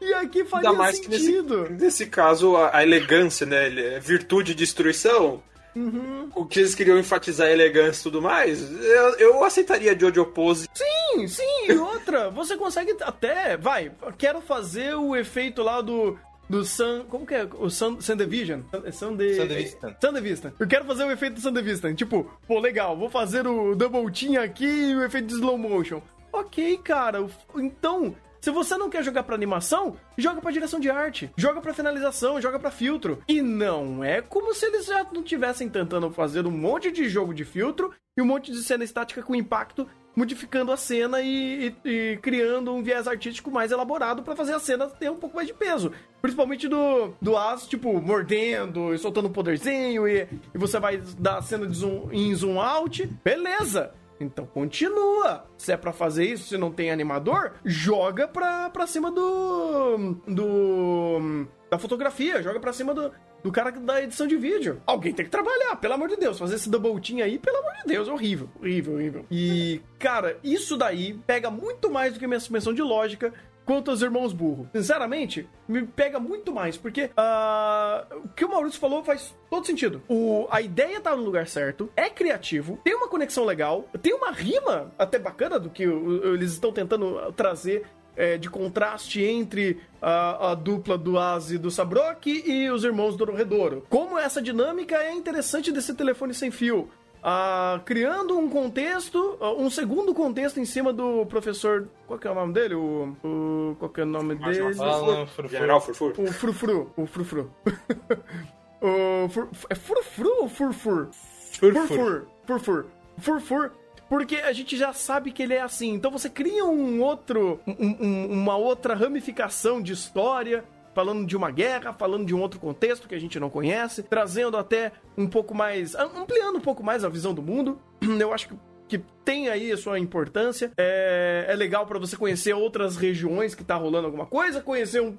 E aqui faria Ainda mais que nesse, sentido. nesse caso, a, a elegância, né? ele- Virtude e destruição. Uhum. O que eles queriam enfatizar a elegância e tudo mais, eu, eu aceitaria Jojo Pose. Sim, sim, e outra, você consegue até. Vai, quero fazer o efeito lá do. Do Sun. Como que é? O Sun, Sun Division? Sun de. Sun Division. Eu quero fazer o efeito do Sun Division. Tipo, pô, legal, vou fazer o Double Team aqui e o efeito de slow motion. Ok, cara. Então, se você não quer jogar pra animação, joga pra direção de arte, joga pra finalização, joga pra filtro. E não é como se eles já não tivessem tentando fazer um monte de jogo de filtro e um monte de cena estática com impacto, modificando a cena e, e- e criando um viés artístico mais elaborado pra fazer a cena ter um pouco mais de peso. Principalmente do, do As, tipo, mordendo e soltando um poderzinho e, e você vai dar a cena de zoom, em zoom out. Beleza! Então continua. Se é pra fazer isso, se não tem animador, joga pra, pra cima do. do. da fotografia, joga pra cima do. Do cara da edição de vídeo. Alguém tem que trabalhar, pelo amor de Deus. Fazer esse double team aí, pelo amor de Deus, é horrível. Horrível, horrível. E, cara, isso daí pega muito mais do que minha suspensão de lógica quanto aos irmãos burro. Sinceramente, me pega muito mais, porque ah, o que o Maurício falou faz todo sentido. O, a ideia tá no lugar certo, é criativo, tem uma conexão legal, tem uma rima até bacana do que eles estão tentando trazer é, de contraste entre a, a dupla do Az e do Sabrok e os irmãos do Redoro. Como essa dinâmica é interessante desse telefone sem fio. Ah, criando um contexto, ah, um segundo contexto em cima do professor. Qual que é o nome dele? O. o qual que é o nome dele? Fala, Frufru. General Furfur. O Frufru. O Frufru. o fur, é Frufru ou Furfur? Furfur. Furfur. Furfur. Porque a gente já sabe que ele é assim. Então você cria um outro. um- um- uma outra ramificação de história. Falando de uma guerra, falando de um outro contexto que a gente não conhece, trazendo até um pouco mais. ampliando um pouco mais a visão do mundo. Eu acho que que tem aí a sua importância. É, é legal pra você conhecer outras regiões que tá rolando alguma coisa, conhecer um.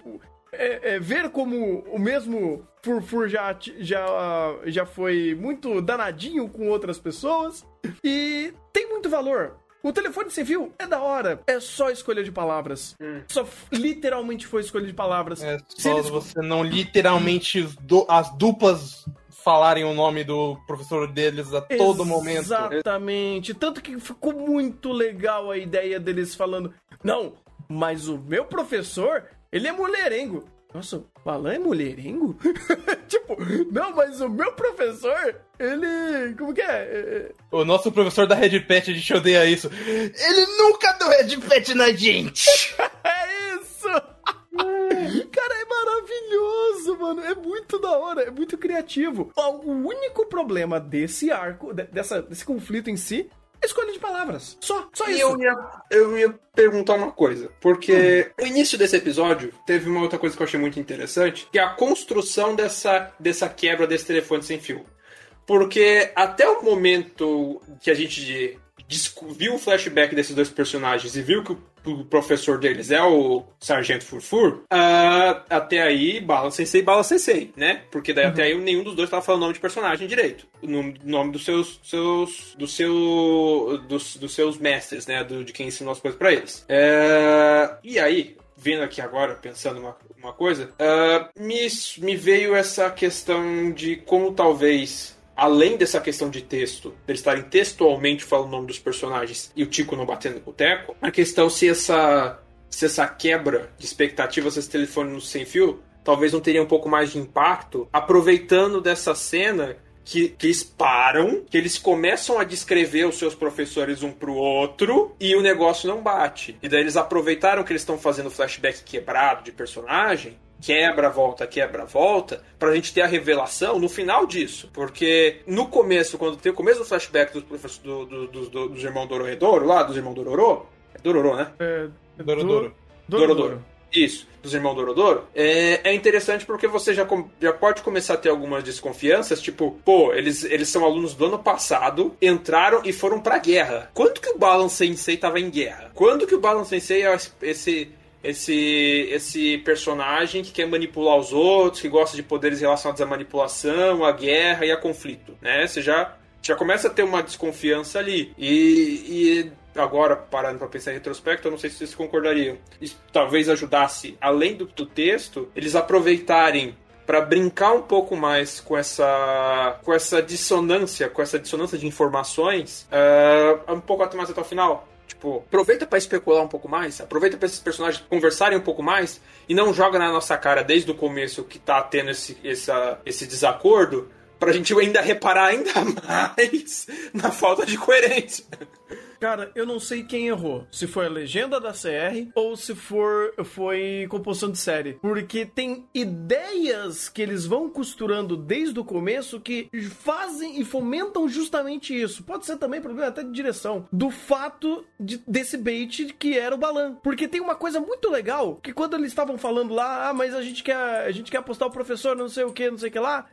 é, é, ver como o mesmo Furfur já, já, já foi muito danadinho com outras pessoas. E tem muito valor. O telefone fio é da hora. É só escolha de palavras. Só f- literalmente foi escolha de palavras. É Se só eles- você não literalmente as duplas falarem o nome do professor deles a todo momento. Exatamente. Tanto que ficou muito legal a ideia deles falando: Não, mas o meu professor, ele é mulherengo. Nossa, Balan é mulherengo? tipo, não, mas o meu professor, ele. Como que é? É, O nosso professor da Red Pet, a gente odeia isso. Ele nunca deu Red Pet na gente! É isso! Cara, é maravilhoso, mano. É muito da hora, é muito criativo. O único problema desse arco, de- dessa, desse conflito em si, é escolha de palavras. Só, só E isso. eu ia, eu ia perguntar uma coisa, porque no início desse episódio teve uma outra coisa que eu achei muito interessante, que é a construção dessa, dessa quebra desse telefone sem fio. Porque até o momento que a gente viu o flashback desses dois personagens e viu que o, o professor deles é o Sargento Furfur, ah, até aí, Bala Sensei, Bala Sensei, né? Porque daí até aí nenhum dos dois tava falando nome de personagem direito. O nome, nome dos seus. seus do seu, dos, dos seus mestres, né? Do, de quem ensinou as coisas pra eles. É, e aí, vendo aqui agora, pensando uma, uma coisa, ah, me, me veio essa questão de como talvez além dessa questão de texto, deles estarem textualmente falando o nome dos personagens e o Tico não batendo com o Teco, a questão se essa, se essa quebra de expectativas, esse telefone no sem fio, talvez não teria um pouco mais de impacto, aproveitando dessa cena que, que eles param, que eles começam a descrever os seus professores um pro outro e o negócio não bate. E daí eles aproveitaram que eles estão fazendo flashback quebrado de personagem quebra, volta, quebra, volta, pra gente ter a revelação no final disso. Porque no começo, quando tem o começo do flashback dos, professores, do, do, do, do, dos irmãos Dororedoro, lá, dos irmãos Dororô, é Dororô, né? É, Dorodoro. Dorodoro. Isso, dos irmãos Dorodoro, é, é interessante porque você já, com- já pode começar a ter algumas desconfianças, tipo, pô, eles, eles são alunos do ano passado, entraram e foram pra guerra. Quando que o Balan Sensei tava em guerra? Quando que o Balan Sensei é esse esse esse personagem que quer manipular os outros, que gosta de poderes relacionados à manipulação, à guerra e a conflito, né? Você já já começa a ter uma desconfiança ali. E, e agora, parando para pensar em retrospecto, eu não sei se vocês concordariam. Isso talvez ajudasse, além do, do texto, eles aproveitarem para brincar um pouco mais com essa com essa dissonância, com essa dissonância de informações, uh, um pouco até mais até o final. Tipo, aproveita para especular um pouco mais, aproveita para esses personagens conversarem um pouco mais e não joga na nossa cara desde o começo que tá tendo esse, essa, esse desacordo pra gente ainda reparar ainda mais na falta de coerência. Cara, eu não sei quem errou. Se foi a legenda da CR ou se for foi composição de série. Porque tem ideias que eles vão costurando desde o começo que fazem e fomentam justamente isso. Pode ser também problema até de direção. Do fato de- desse bait que era o Balan. Porque tem uma coisa muito legal que quando eles estavam falando lá, ah, mas a gente quer, a gente quer apostar o professor, não sei o que, não sei o que lá.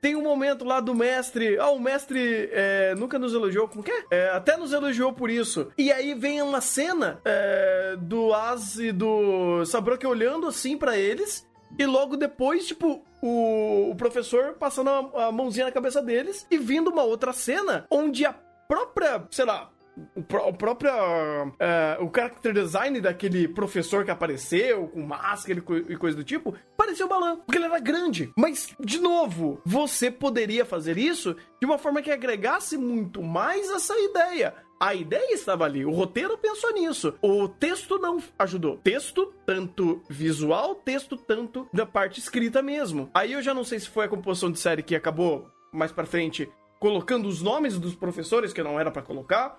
Tem um momento lá do mestre. Ah, o mestre é, nunca nos elogiou. Como que é? É, Até nos elogiou por isso. E aí vem uma cena é, do Az e do Sabroque olhando assim pra eles. E logo depois, tipo, o, o professor passando a, a mãozinha na cabeça deles. E vindo uma outra cena onde a própria, sei lá, o, o próprio é, o character design daquele professor que apareceu com máscara e co- coisa do tipo parecia o Balan, porque ele era grande. Mas, de novo, você poderia fazer isso de uma forma que agregasse muito mais essa ideia. A ideia estava ali, o roteiro pensou nisso. O texto não ajudou. Texto, tanto visual, texto, tanto da parte escrita mesmo. Aí eu já não sei se foi a composição de série que acabou mais pra frente colocando os nomes dos professores que não era pra colocar.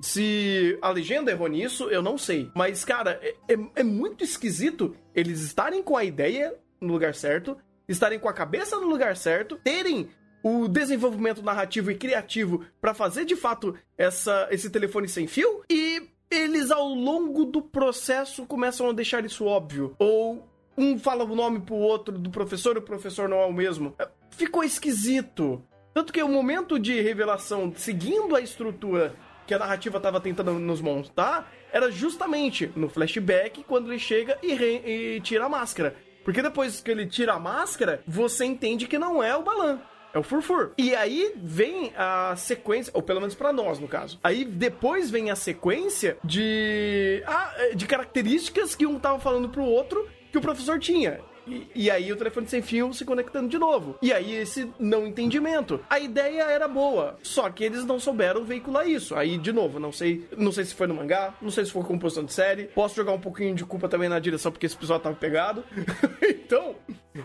Se a legenda errou nisso, eu não sei. Mas, cara, é, é- é muito esquisito eles estarem com a ideia no lugar certo, estarem com a cabeça no lugar certo, terem o desenvolvimento narrativo e criativo pra fazer de fato essa, esse telefone sem fio e eles ao longo do processo começam a deixar isso óbvio. Ou um fala o nome pro outro do professor e o professor não é o mesmo. É, Ficou esquisito. Tanto que o momento de revelação, seguindo a estrutura que a narrativa estava tentando nos montar, era justamente no flashback, quando ele chega e, re- e tira a máscara. Porque depois que ele tira a máscara, você entende que não é o Balan. É o Furfur. E aí vem a sequência, ou pelo menos pra nós, no caso. Aí depois vem a sequência de. ah, de características que um tava falando pro outro que o professor tinha. E, e aí o telefone sem fio se conectando de novo. E aí esse não entendimento. A ideia era boa, só que eles não souberam veicular isso. Aí, de novo, não sei, não sei se foi no mangá, não sei se foi composição de série. Posso jogar um pouquinho de culpa também na direção, porque esse episódio tava pegado. então,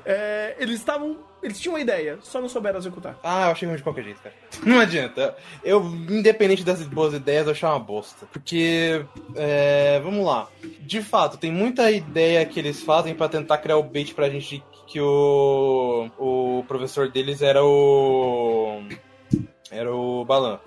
é, eles estavam. Eles tinham uma ideia, só não souberam executar. Ah, eu achei ruim de qualquer jeito, cara. Não adianta. Eu, independente das boas ideias, eu achei uma bosta. Porque, é, vamos lá. De fato, tem muita ideia que eles fazem pra tentar criar o bait pra gente que o, o professor deles era o. Era o Balan.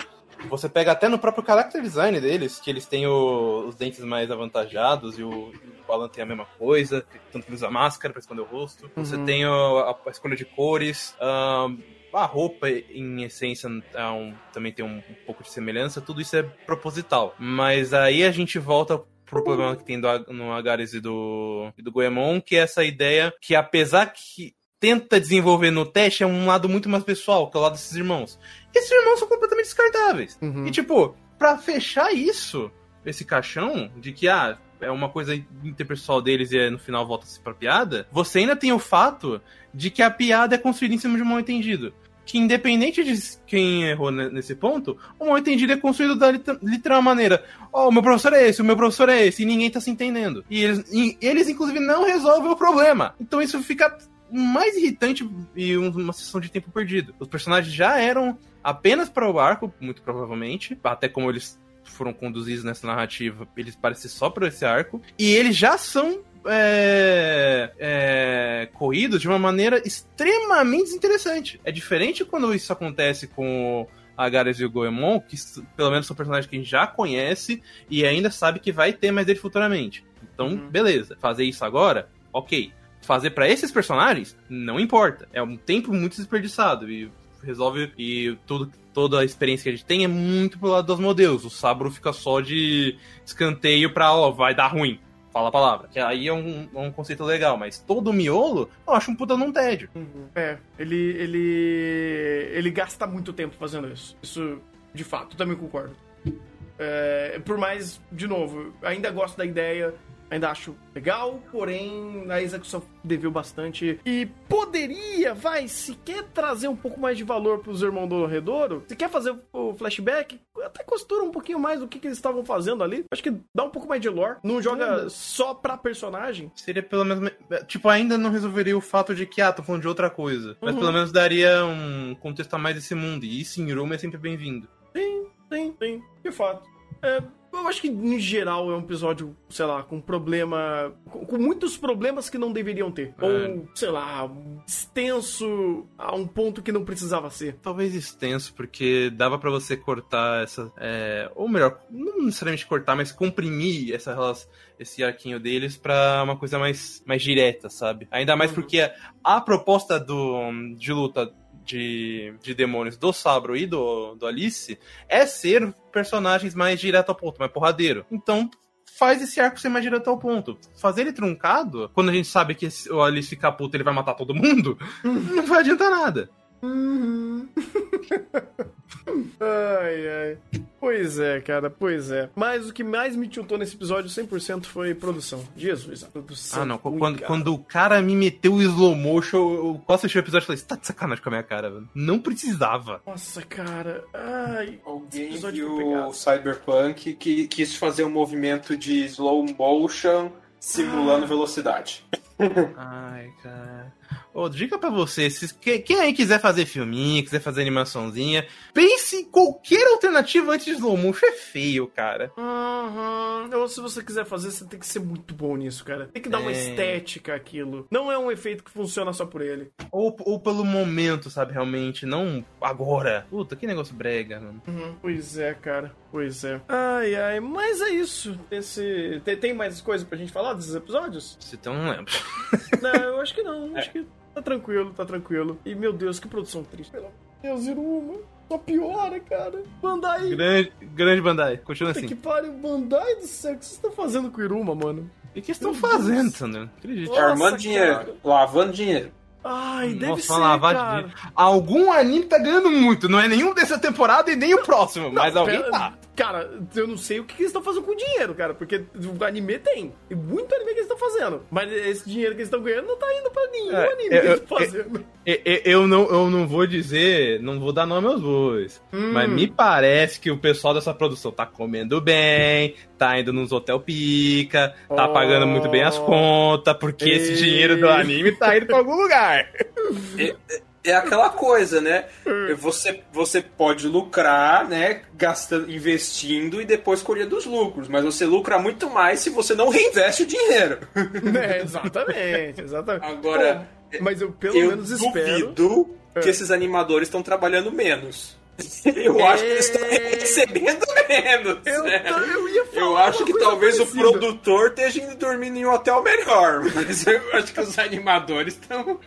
Você pega até no próprio character design deles, que eles têm o- os dentes mais avantajados e o, o Balan tem a mesma coisa, tanto que ele usa máscara pra esconder o rosto. Você Uhum. tem o- a, a escolha de cores, ahn, a roupa, em essência, é um- também tem um, um pouco de semelhança, tudo isso é proposital. Mas aí a gente volta pro problema que tem do, no Agares e do, e do Goemon, que é essa ideia que apesar que tenta desenvolver no teste é um lado muito mais pessoal, que é o lado desses irmãos. Esses irmãos são completamente descartáveis. Uhum. E tipo, pra fechar isso, esse caixão de que ah, é uma coisa interpessoal deles e no final volta-se pra piada, você ainda tem o fato de que a piada é construída em cima de um mal entendido. Que independente de quem errou ne- nesse ponto, o mal entendido é construído da lit- literal maneira. Ó, o meu professor é esse, o meu professor é esse, e ninguém tá se entendendo. E eles, e eles inclusive, não resolvem o problema. Então isso fica mais irritante e um- uma sessão de tempo perdido. Os personagens já eram apenas para o arco, muito provavelmente, até como eles foram conduzidos nessa narrativa, eles parecem só para esse arco, e eles já são é, é, corridos de uma maneira extremamente desinteressante. É diferente quando isso acontece com a Gares e o Goemon, que pelo menos são personagens que a gente já conhece e ainda sabe que vai ter mais dele futuramente. Então, Uhum. beleza. Fazer isso agora, ok. Fazer pra esses personagens, não importa. É um tempo muito desperdiçado e resolve e tudo, toda a experiência que a gente tem é muito pro lado dos modelos. O Sabro fica só de escanteio pra, ó, vai dar ruim. Fala a palavra. Que aí é um, um conceito legal, mas todo o miolo eu acho um puta num tédio. Uhum. É, ele, ele. ele gasta muito tempo fazendo isso. Isso, de fato, também concordo. É, por mais, de novo, ainda gosto da ideia, ainda acho legal, porém a execução deveu bastante. E poderia, vai, se quer trazer um pouco mais de valor pros irmãos do Redouro, se quer fazer o flashback, até costura um pouquinho mais do que, que eles estavam fazendo ali. Acho que dá um pouco mais de lore. Não joga só pra personagem. Seria pelo menos. Tipo, ainda não resolveria o fato de que, ah, tô falando de outra coisa. Mas Uhum. pelo menos daria um contexto a mais desse mundo. E em Roma é sempre bem-vindo. Sim, sim, sim, de fato. É, eu acho que, em geral, é um episódio, sei lá, com problema. Com, muitos problemas que não deveriam ter. É. Ou, sei lá, extenso a um ponto que não precisava ser. Talvez extenso, porque dava pra você cortar essa. é, ou melhor, não necessariamente cortar, mas comprimir essa, esse arquinho deles pra uma coisa mais, mais direta, sabe? Ainda mais Uhum. porque a, a proposta do, de luta de, de demônios do Sabro e do, do Alice é ser personagens mais direto ao ponto, mais porradeiro. Então. Faz esse arco ser mais direto ao ponto. Fazer ele truncado, quando a gente sabe que esse- o Alice ficar puto ele vai matar todo mundo, não vai adiantar nada. Uhum. ai, ai. Pois é, cara, pois é. Mas o que mais me tiltou nesse episódio 100% foi produção. Jesus, a produção. Ah, não. Quando, cara. quando o cara me meteu o slow motion, eu, eu quase assisti o episódio e falei, você tá de sacanagem com a minha cara, velho. Não precisava. Nossa, cara. Ai. Alguém viu o Cyberpunk que quis fazer um movimento de slow motion simulando velocidade. Ai, cara. Ô, dica pra você, se, que- quem aí quiser fazer filminho, quiser fazer animaçãozinha, pense em qualquer alternativa antes de slow motion. É feio, cara. Uhum. Ou se você quiser fazer, você tem que ser muito bom nisso, cara. Tem que dar uma É. estética àquilo. Não é um efeito que funciona só por ele. Ou, ou pelo momento, sabe, realmente, não agora. Puta, que negócio brega, mano. Uhum. Pois é, cara. Pois é. Ai, ai. Mas é isso. Esse... Tem, tem mais coisa pra gente falar desses episódios? Se então, não lembro. Não, eu acho que não. Acho que tá tranquilo, tá tranquilo. E, meu Deus, que produção triste. Pelo amor de Deus, Iruma. Só piora, cara. Bandai. Grande, grande Bandai. Continua Puta assim. que pariu, Bandai do céu. O que vocês estão fazendo com o Iruma, mano? E o que estão fazendo, Sandro? Acredite. Nossa, Armando dinheiro, cara. lavando dinheiro. Ai, deve Nossa, ser, uma lavagem cara. de- Algum anime tá ganhando muito. Não é nenhum dessa temporada e nem o próximo, mas alguém pera- tá. Cara, eu não sei o que, que eles estão fazendo com o dinheiro, cara, porque o anime tem. E muito anime que eles estão fazendo. Mas esse dinheiro que eles estão ganhando não tá indo pra nenhum É, anime eu- que eles eu- estão fazendo. E- e- Eu não, eu não vou dizer, não vou dar nome aos bois. Hum. Mas me parece que o pessoal dessa produção tá comendo bem, tá indo nos hotel pica, tá Oh. pagando muito bem as contas, porque esse Ei. dinheiro do anime tá indo pra algum lugar. É aquela coisa, né? Você, você pode lucrar, né? Gastando, investindo e depois colher dos lucros. Mas você lucra muito mais se você não reinveste o dinheiro. É, exatamente, exatamente. Agora, Pô, mas eu pelo eu menos espero. duvido que É. esses animadores estão trabalhando menos. Eu acho que eles estão É. recebendo menos. Eu, né? eu ia falar. Eu acho que talvez o parecida. produtor esteja indo dormindo em um hotel melhor, mas eu acho que os animadores estão.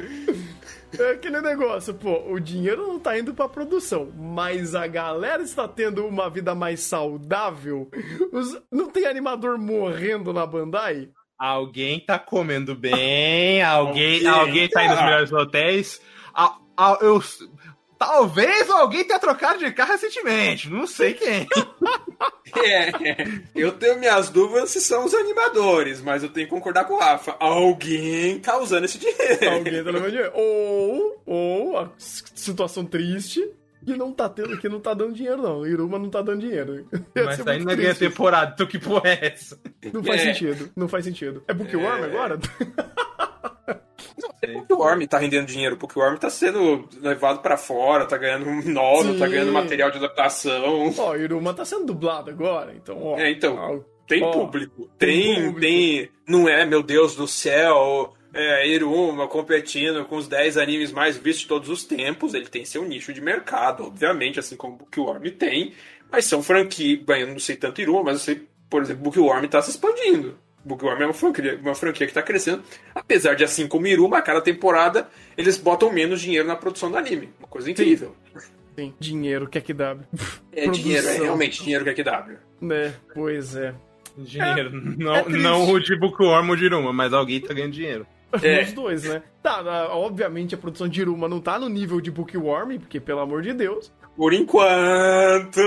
É aquele negócio, pô, o dinheiro não tá indo pra produção, mas a galera está tendo uma vida mais saudável. Os- não tem animador morrendo na Bandai? Alguém tá comendo bem, alguém, Alguém tá indo nos tá. melhores hotéis. A- a- eu, talvez alguém tenha trocado de carro recentemente, não sei quem. É, eu tenho minhas dúvidas se são os animadores, mas eu tenho que concordar com o Rafa. Alguém tá usando esse dinheiro. Alguém tá levando dinheiro. Ou, ou, a situação triste, que não tá tendo, que não tá dando dinheiro, não. Iruma não tá dando dinheiro. Mas tá indo na temporada, então que porra é essa? Não faz É. sentido, não faz sentido. É Bookworm agora? O Bookworm tá rendendo dinheiro, o Bookworm tá sendo levado pra fora, tá ganhando um nodo, tá ganhando material de adaptação. Ó, Iruma tá sendo dublado agora, então, ó. É, então. ó, Tem Ó, público. tem Tem, público. tem. Não é, meu Deus do céu. É, Iruma competindo com os 10 animes mais vistos de todos os tempos. Ele tem seu nicho de mercado, obviamente, assim como o Bookworm tem. Mas são franquias. Eu não sei tanto Iruma, mas eu sei, por exemplo, Bookworm tá se expandindo. Bookworm é uma franquia, uma franquia que tá crescendo. Apesar de, assim como Iruma, a cada temporada eles botam menos dinheiro na produção do anime. Uma coisa incrível. Tem dinheiro, que é que dá. É dinheiro, é Produção. realmente dinheiro que é que dá. Né, pois é. Dinheiro. não, é não o de Bookworm ou de Iruma, mas alguém tá ganhando dinheiro. É. Os dois, né? Tá, obviamente a produção de Iruma não tá no nível de Bookworm, porque pelo amor de Deus. Por enquanto.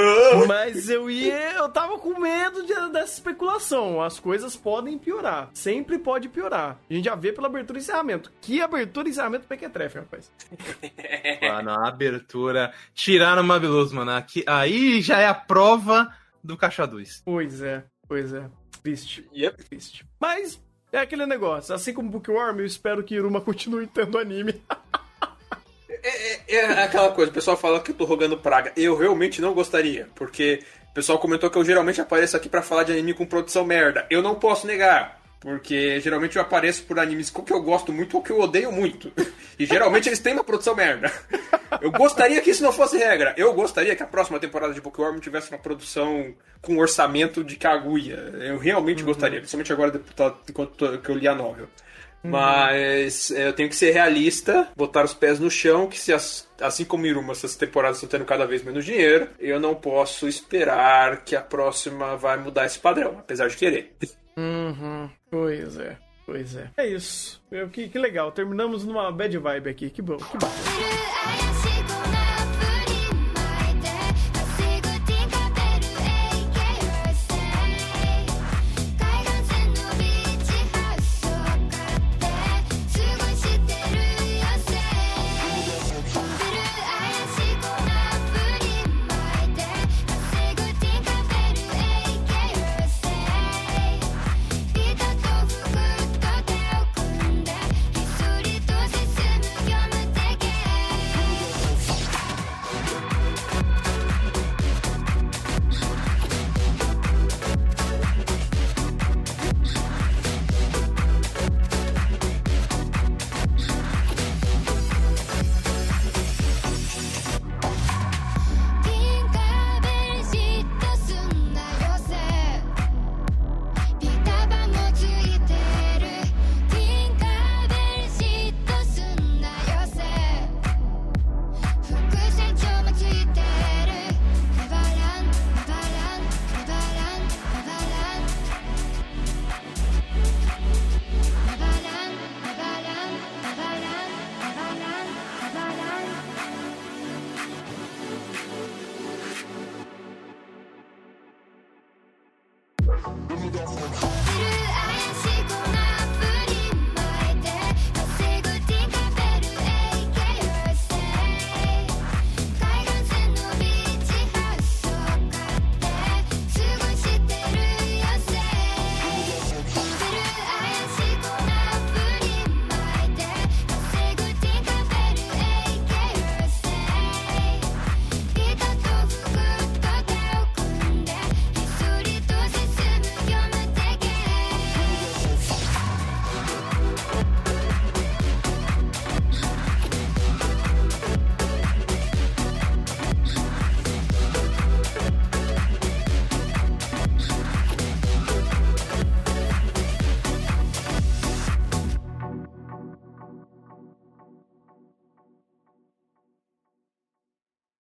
Mas eu ia. Eu tava com medo de- dessa especulação. As coisas podem piorar. Sempre pode piorar. A gente já vê pela abertura e encerramento. Que abertura e encerramento Pequetrefe, rapaz. Lá na abertura, tiraram uma Beloso, mano. Aqui, aí já é a prova do Caixa 2. Pois é, pois é. Triste, Yep. triste. Mas é aquele negócio. Assim como Bookworm, eu espero que Iruma continue tendo anime. É, é aquela coisa, o pessoal fala que eu tô rogando praga. Eu realmente não gostaria, porque o pessoal comentou que eu geralmente apareço aqui pra falar de anime com produção merda. Eu não posso negar, porque geralmente eu apareço por animes que eu gosto muito ou que eu odeio muito. E geralmente eles têm uma produção merda. Eu gostaria que isso não fosse regra. Eu gostaria que a próxima temporada de Bookworm tivesse uma produção com orçamento de Kaguya. Eu realmente gostaria, principalmente agora enquanto que eu li a novel. Mas é, eu tenho que ser realista, botar os pés no chão, que se as- assim como Iruma, essas temporadas estão tendo cada vez menos dinheiro, eu não posso esperar que a próxima vai mudar esse padrão, apesar de querer. Uhum. Pois é, pois é. É isso. Eu, que, que legal. Terminamos numa bad vibe aqui. Que bom, que bom.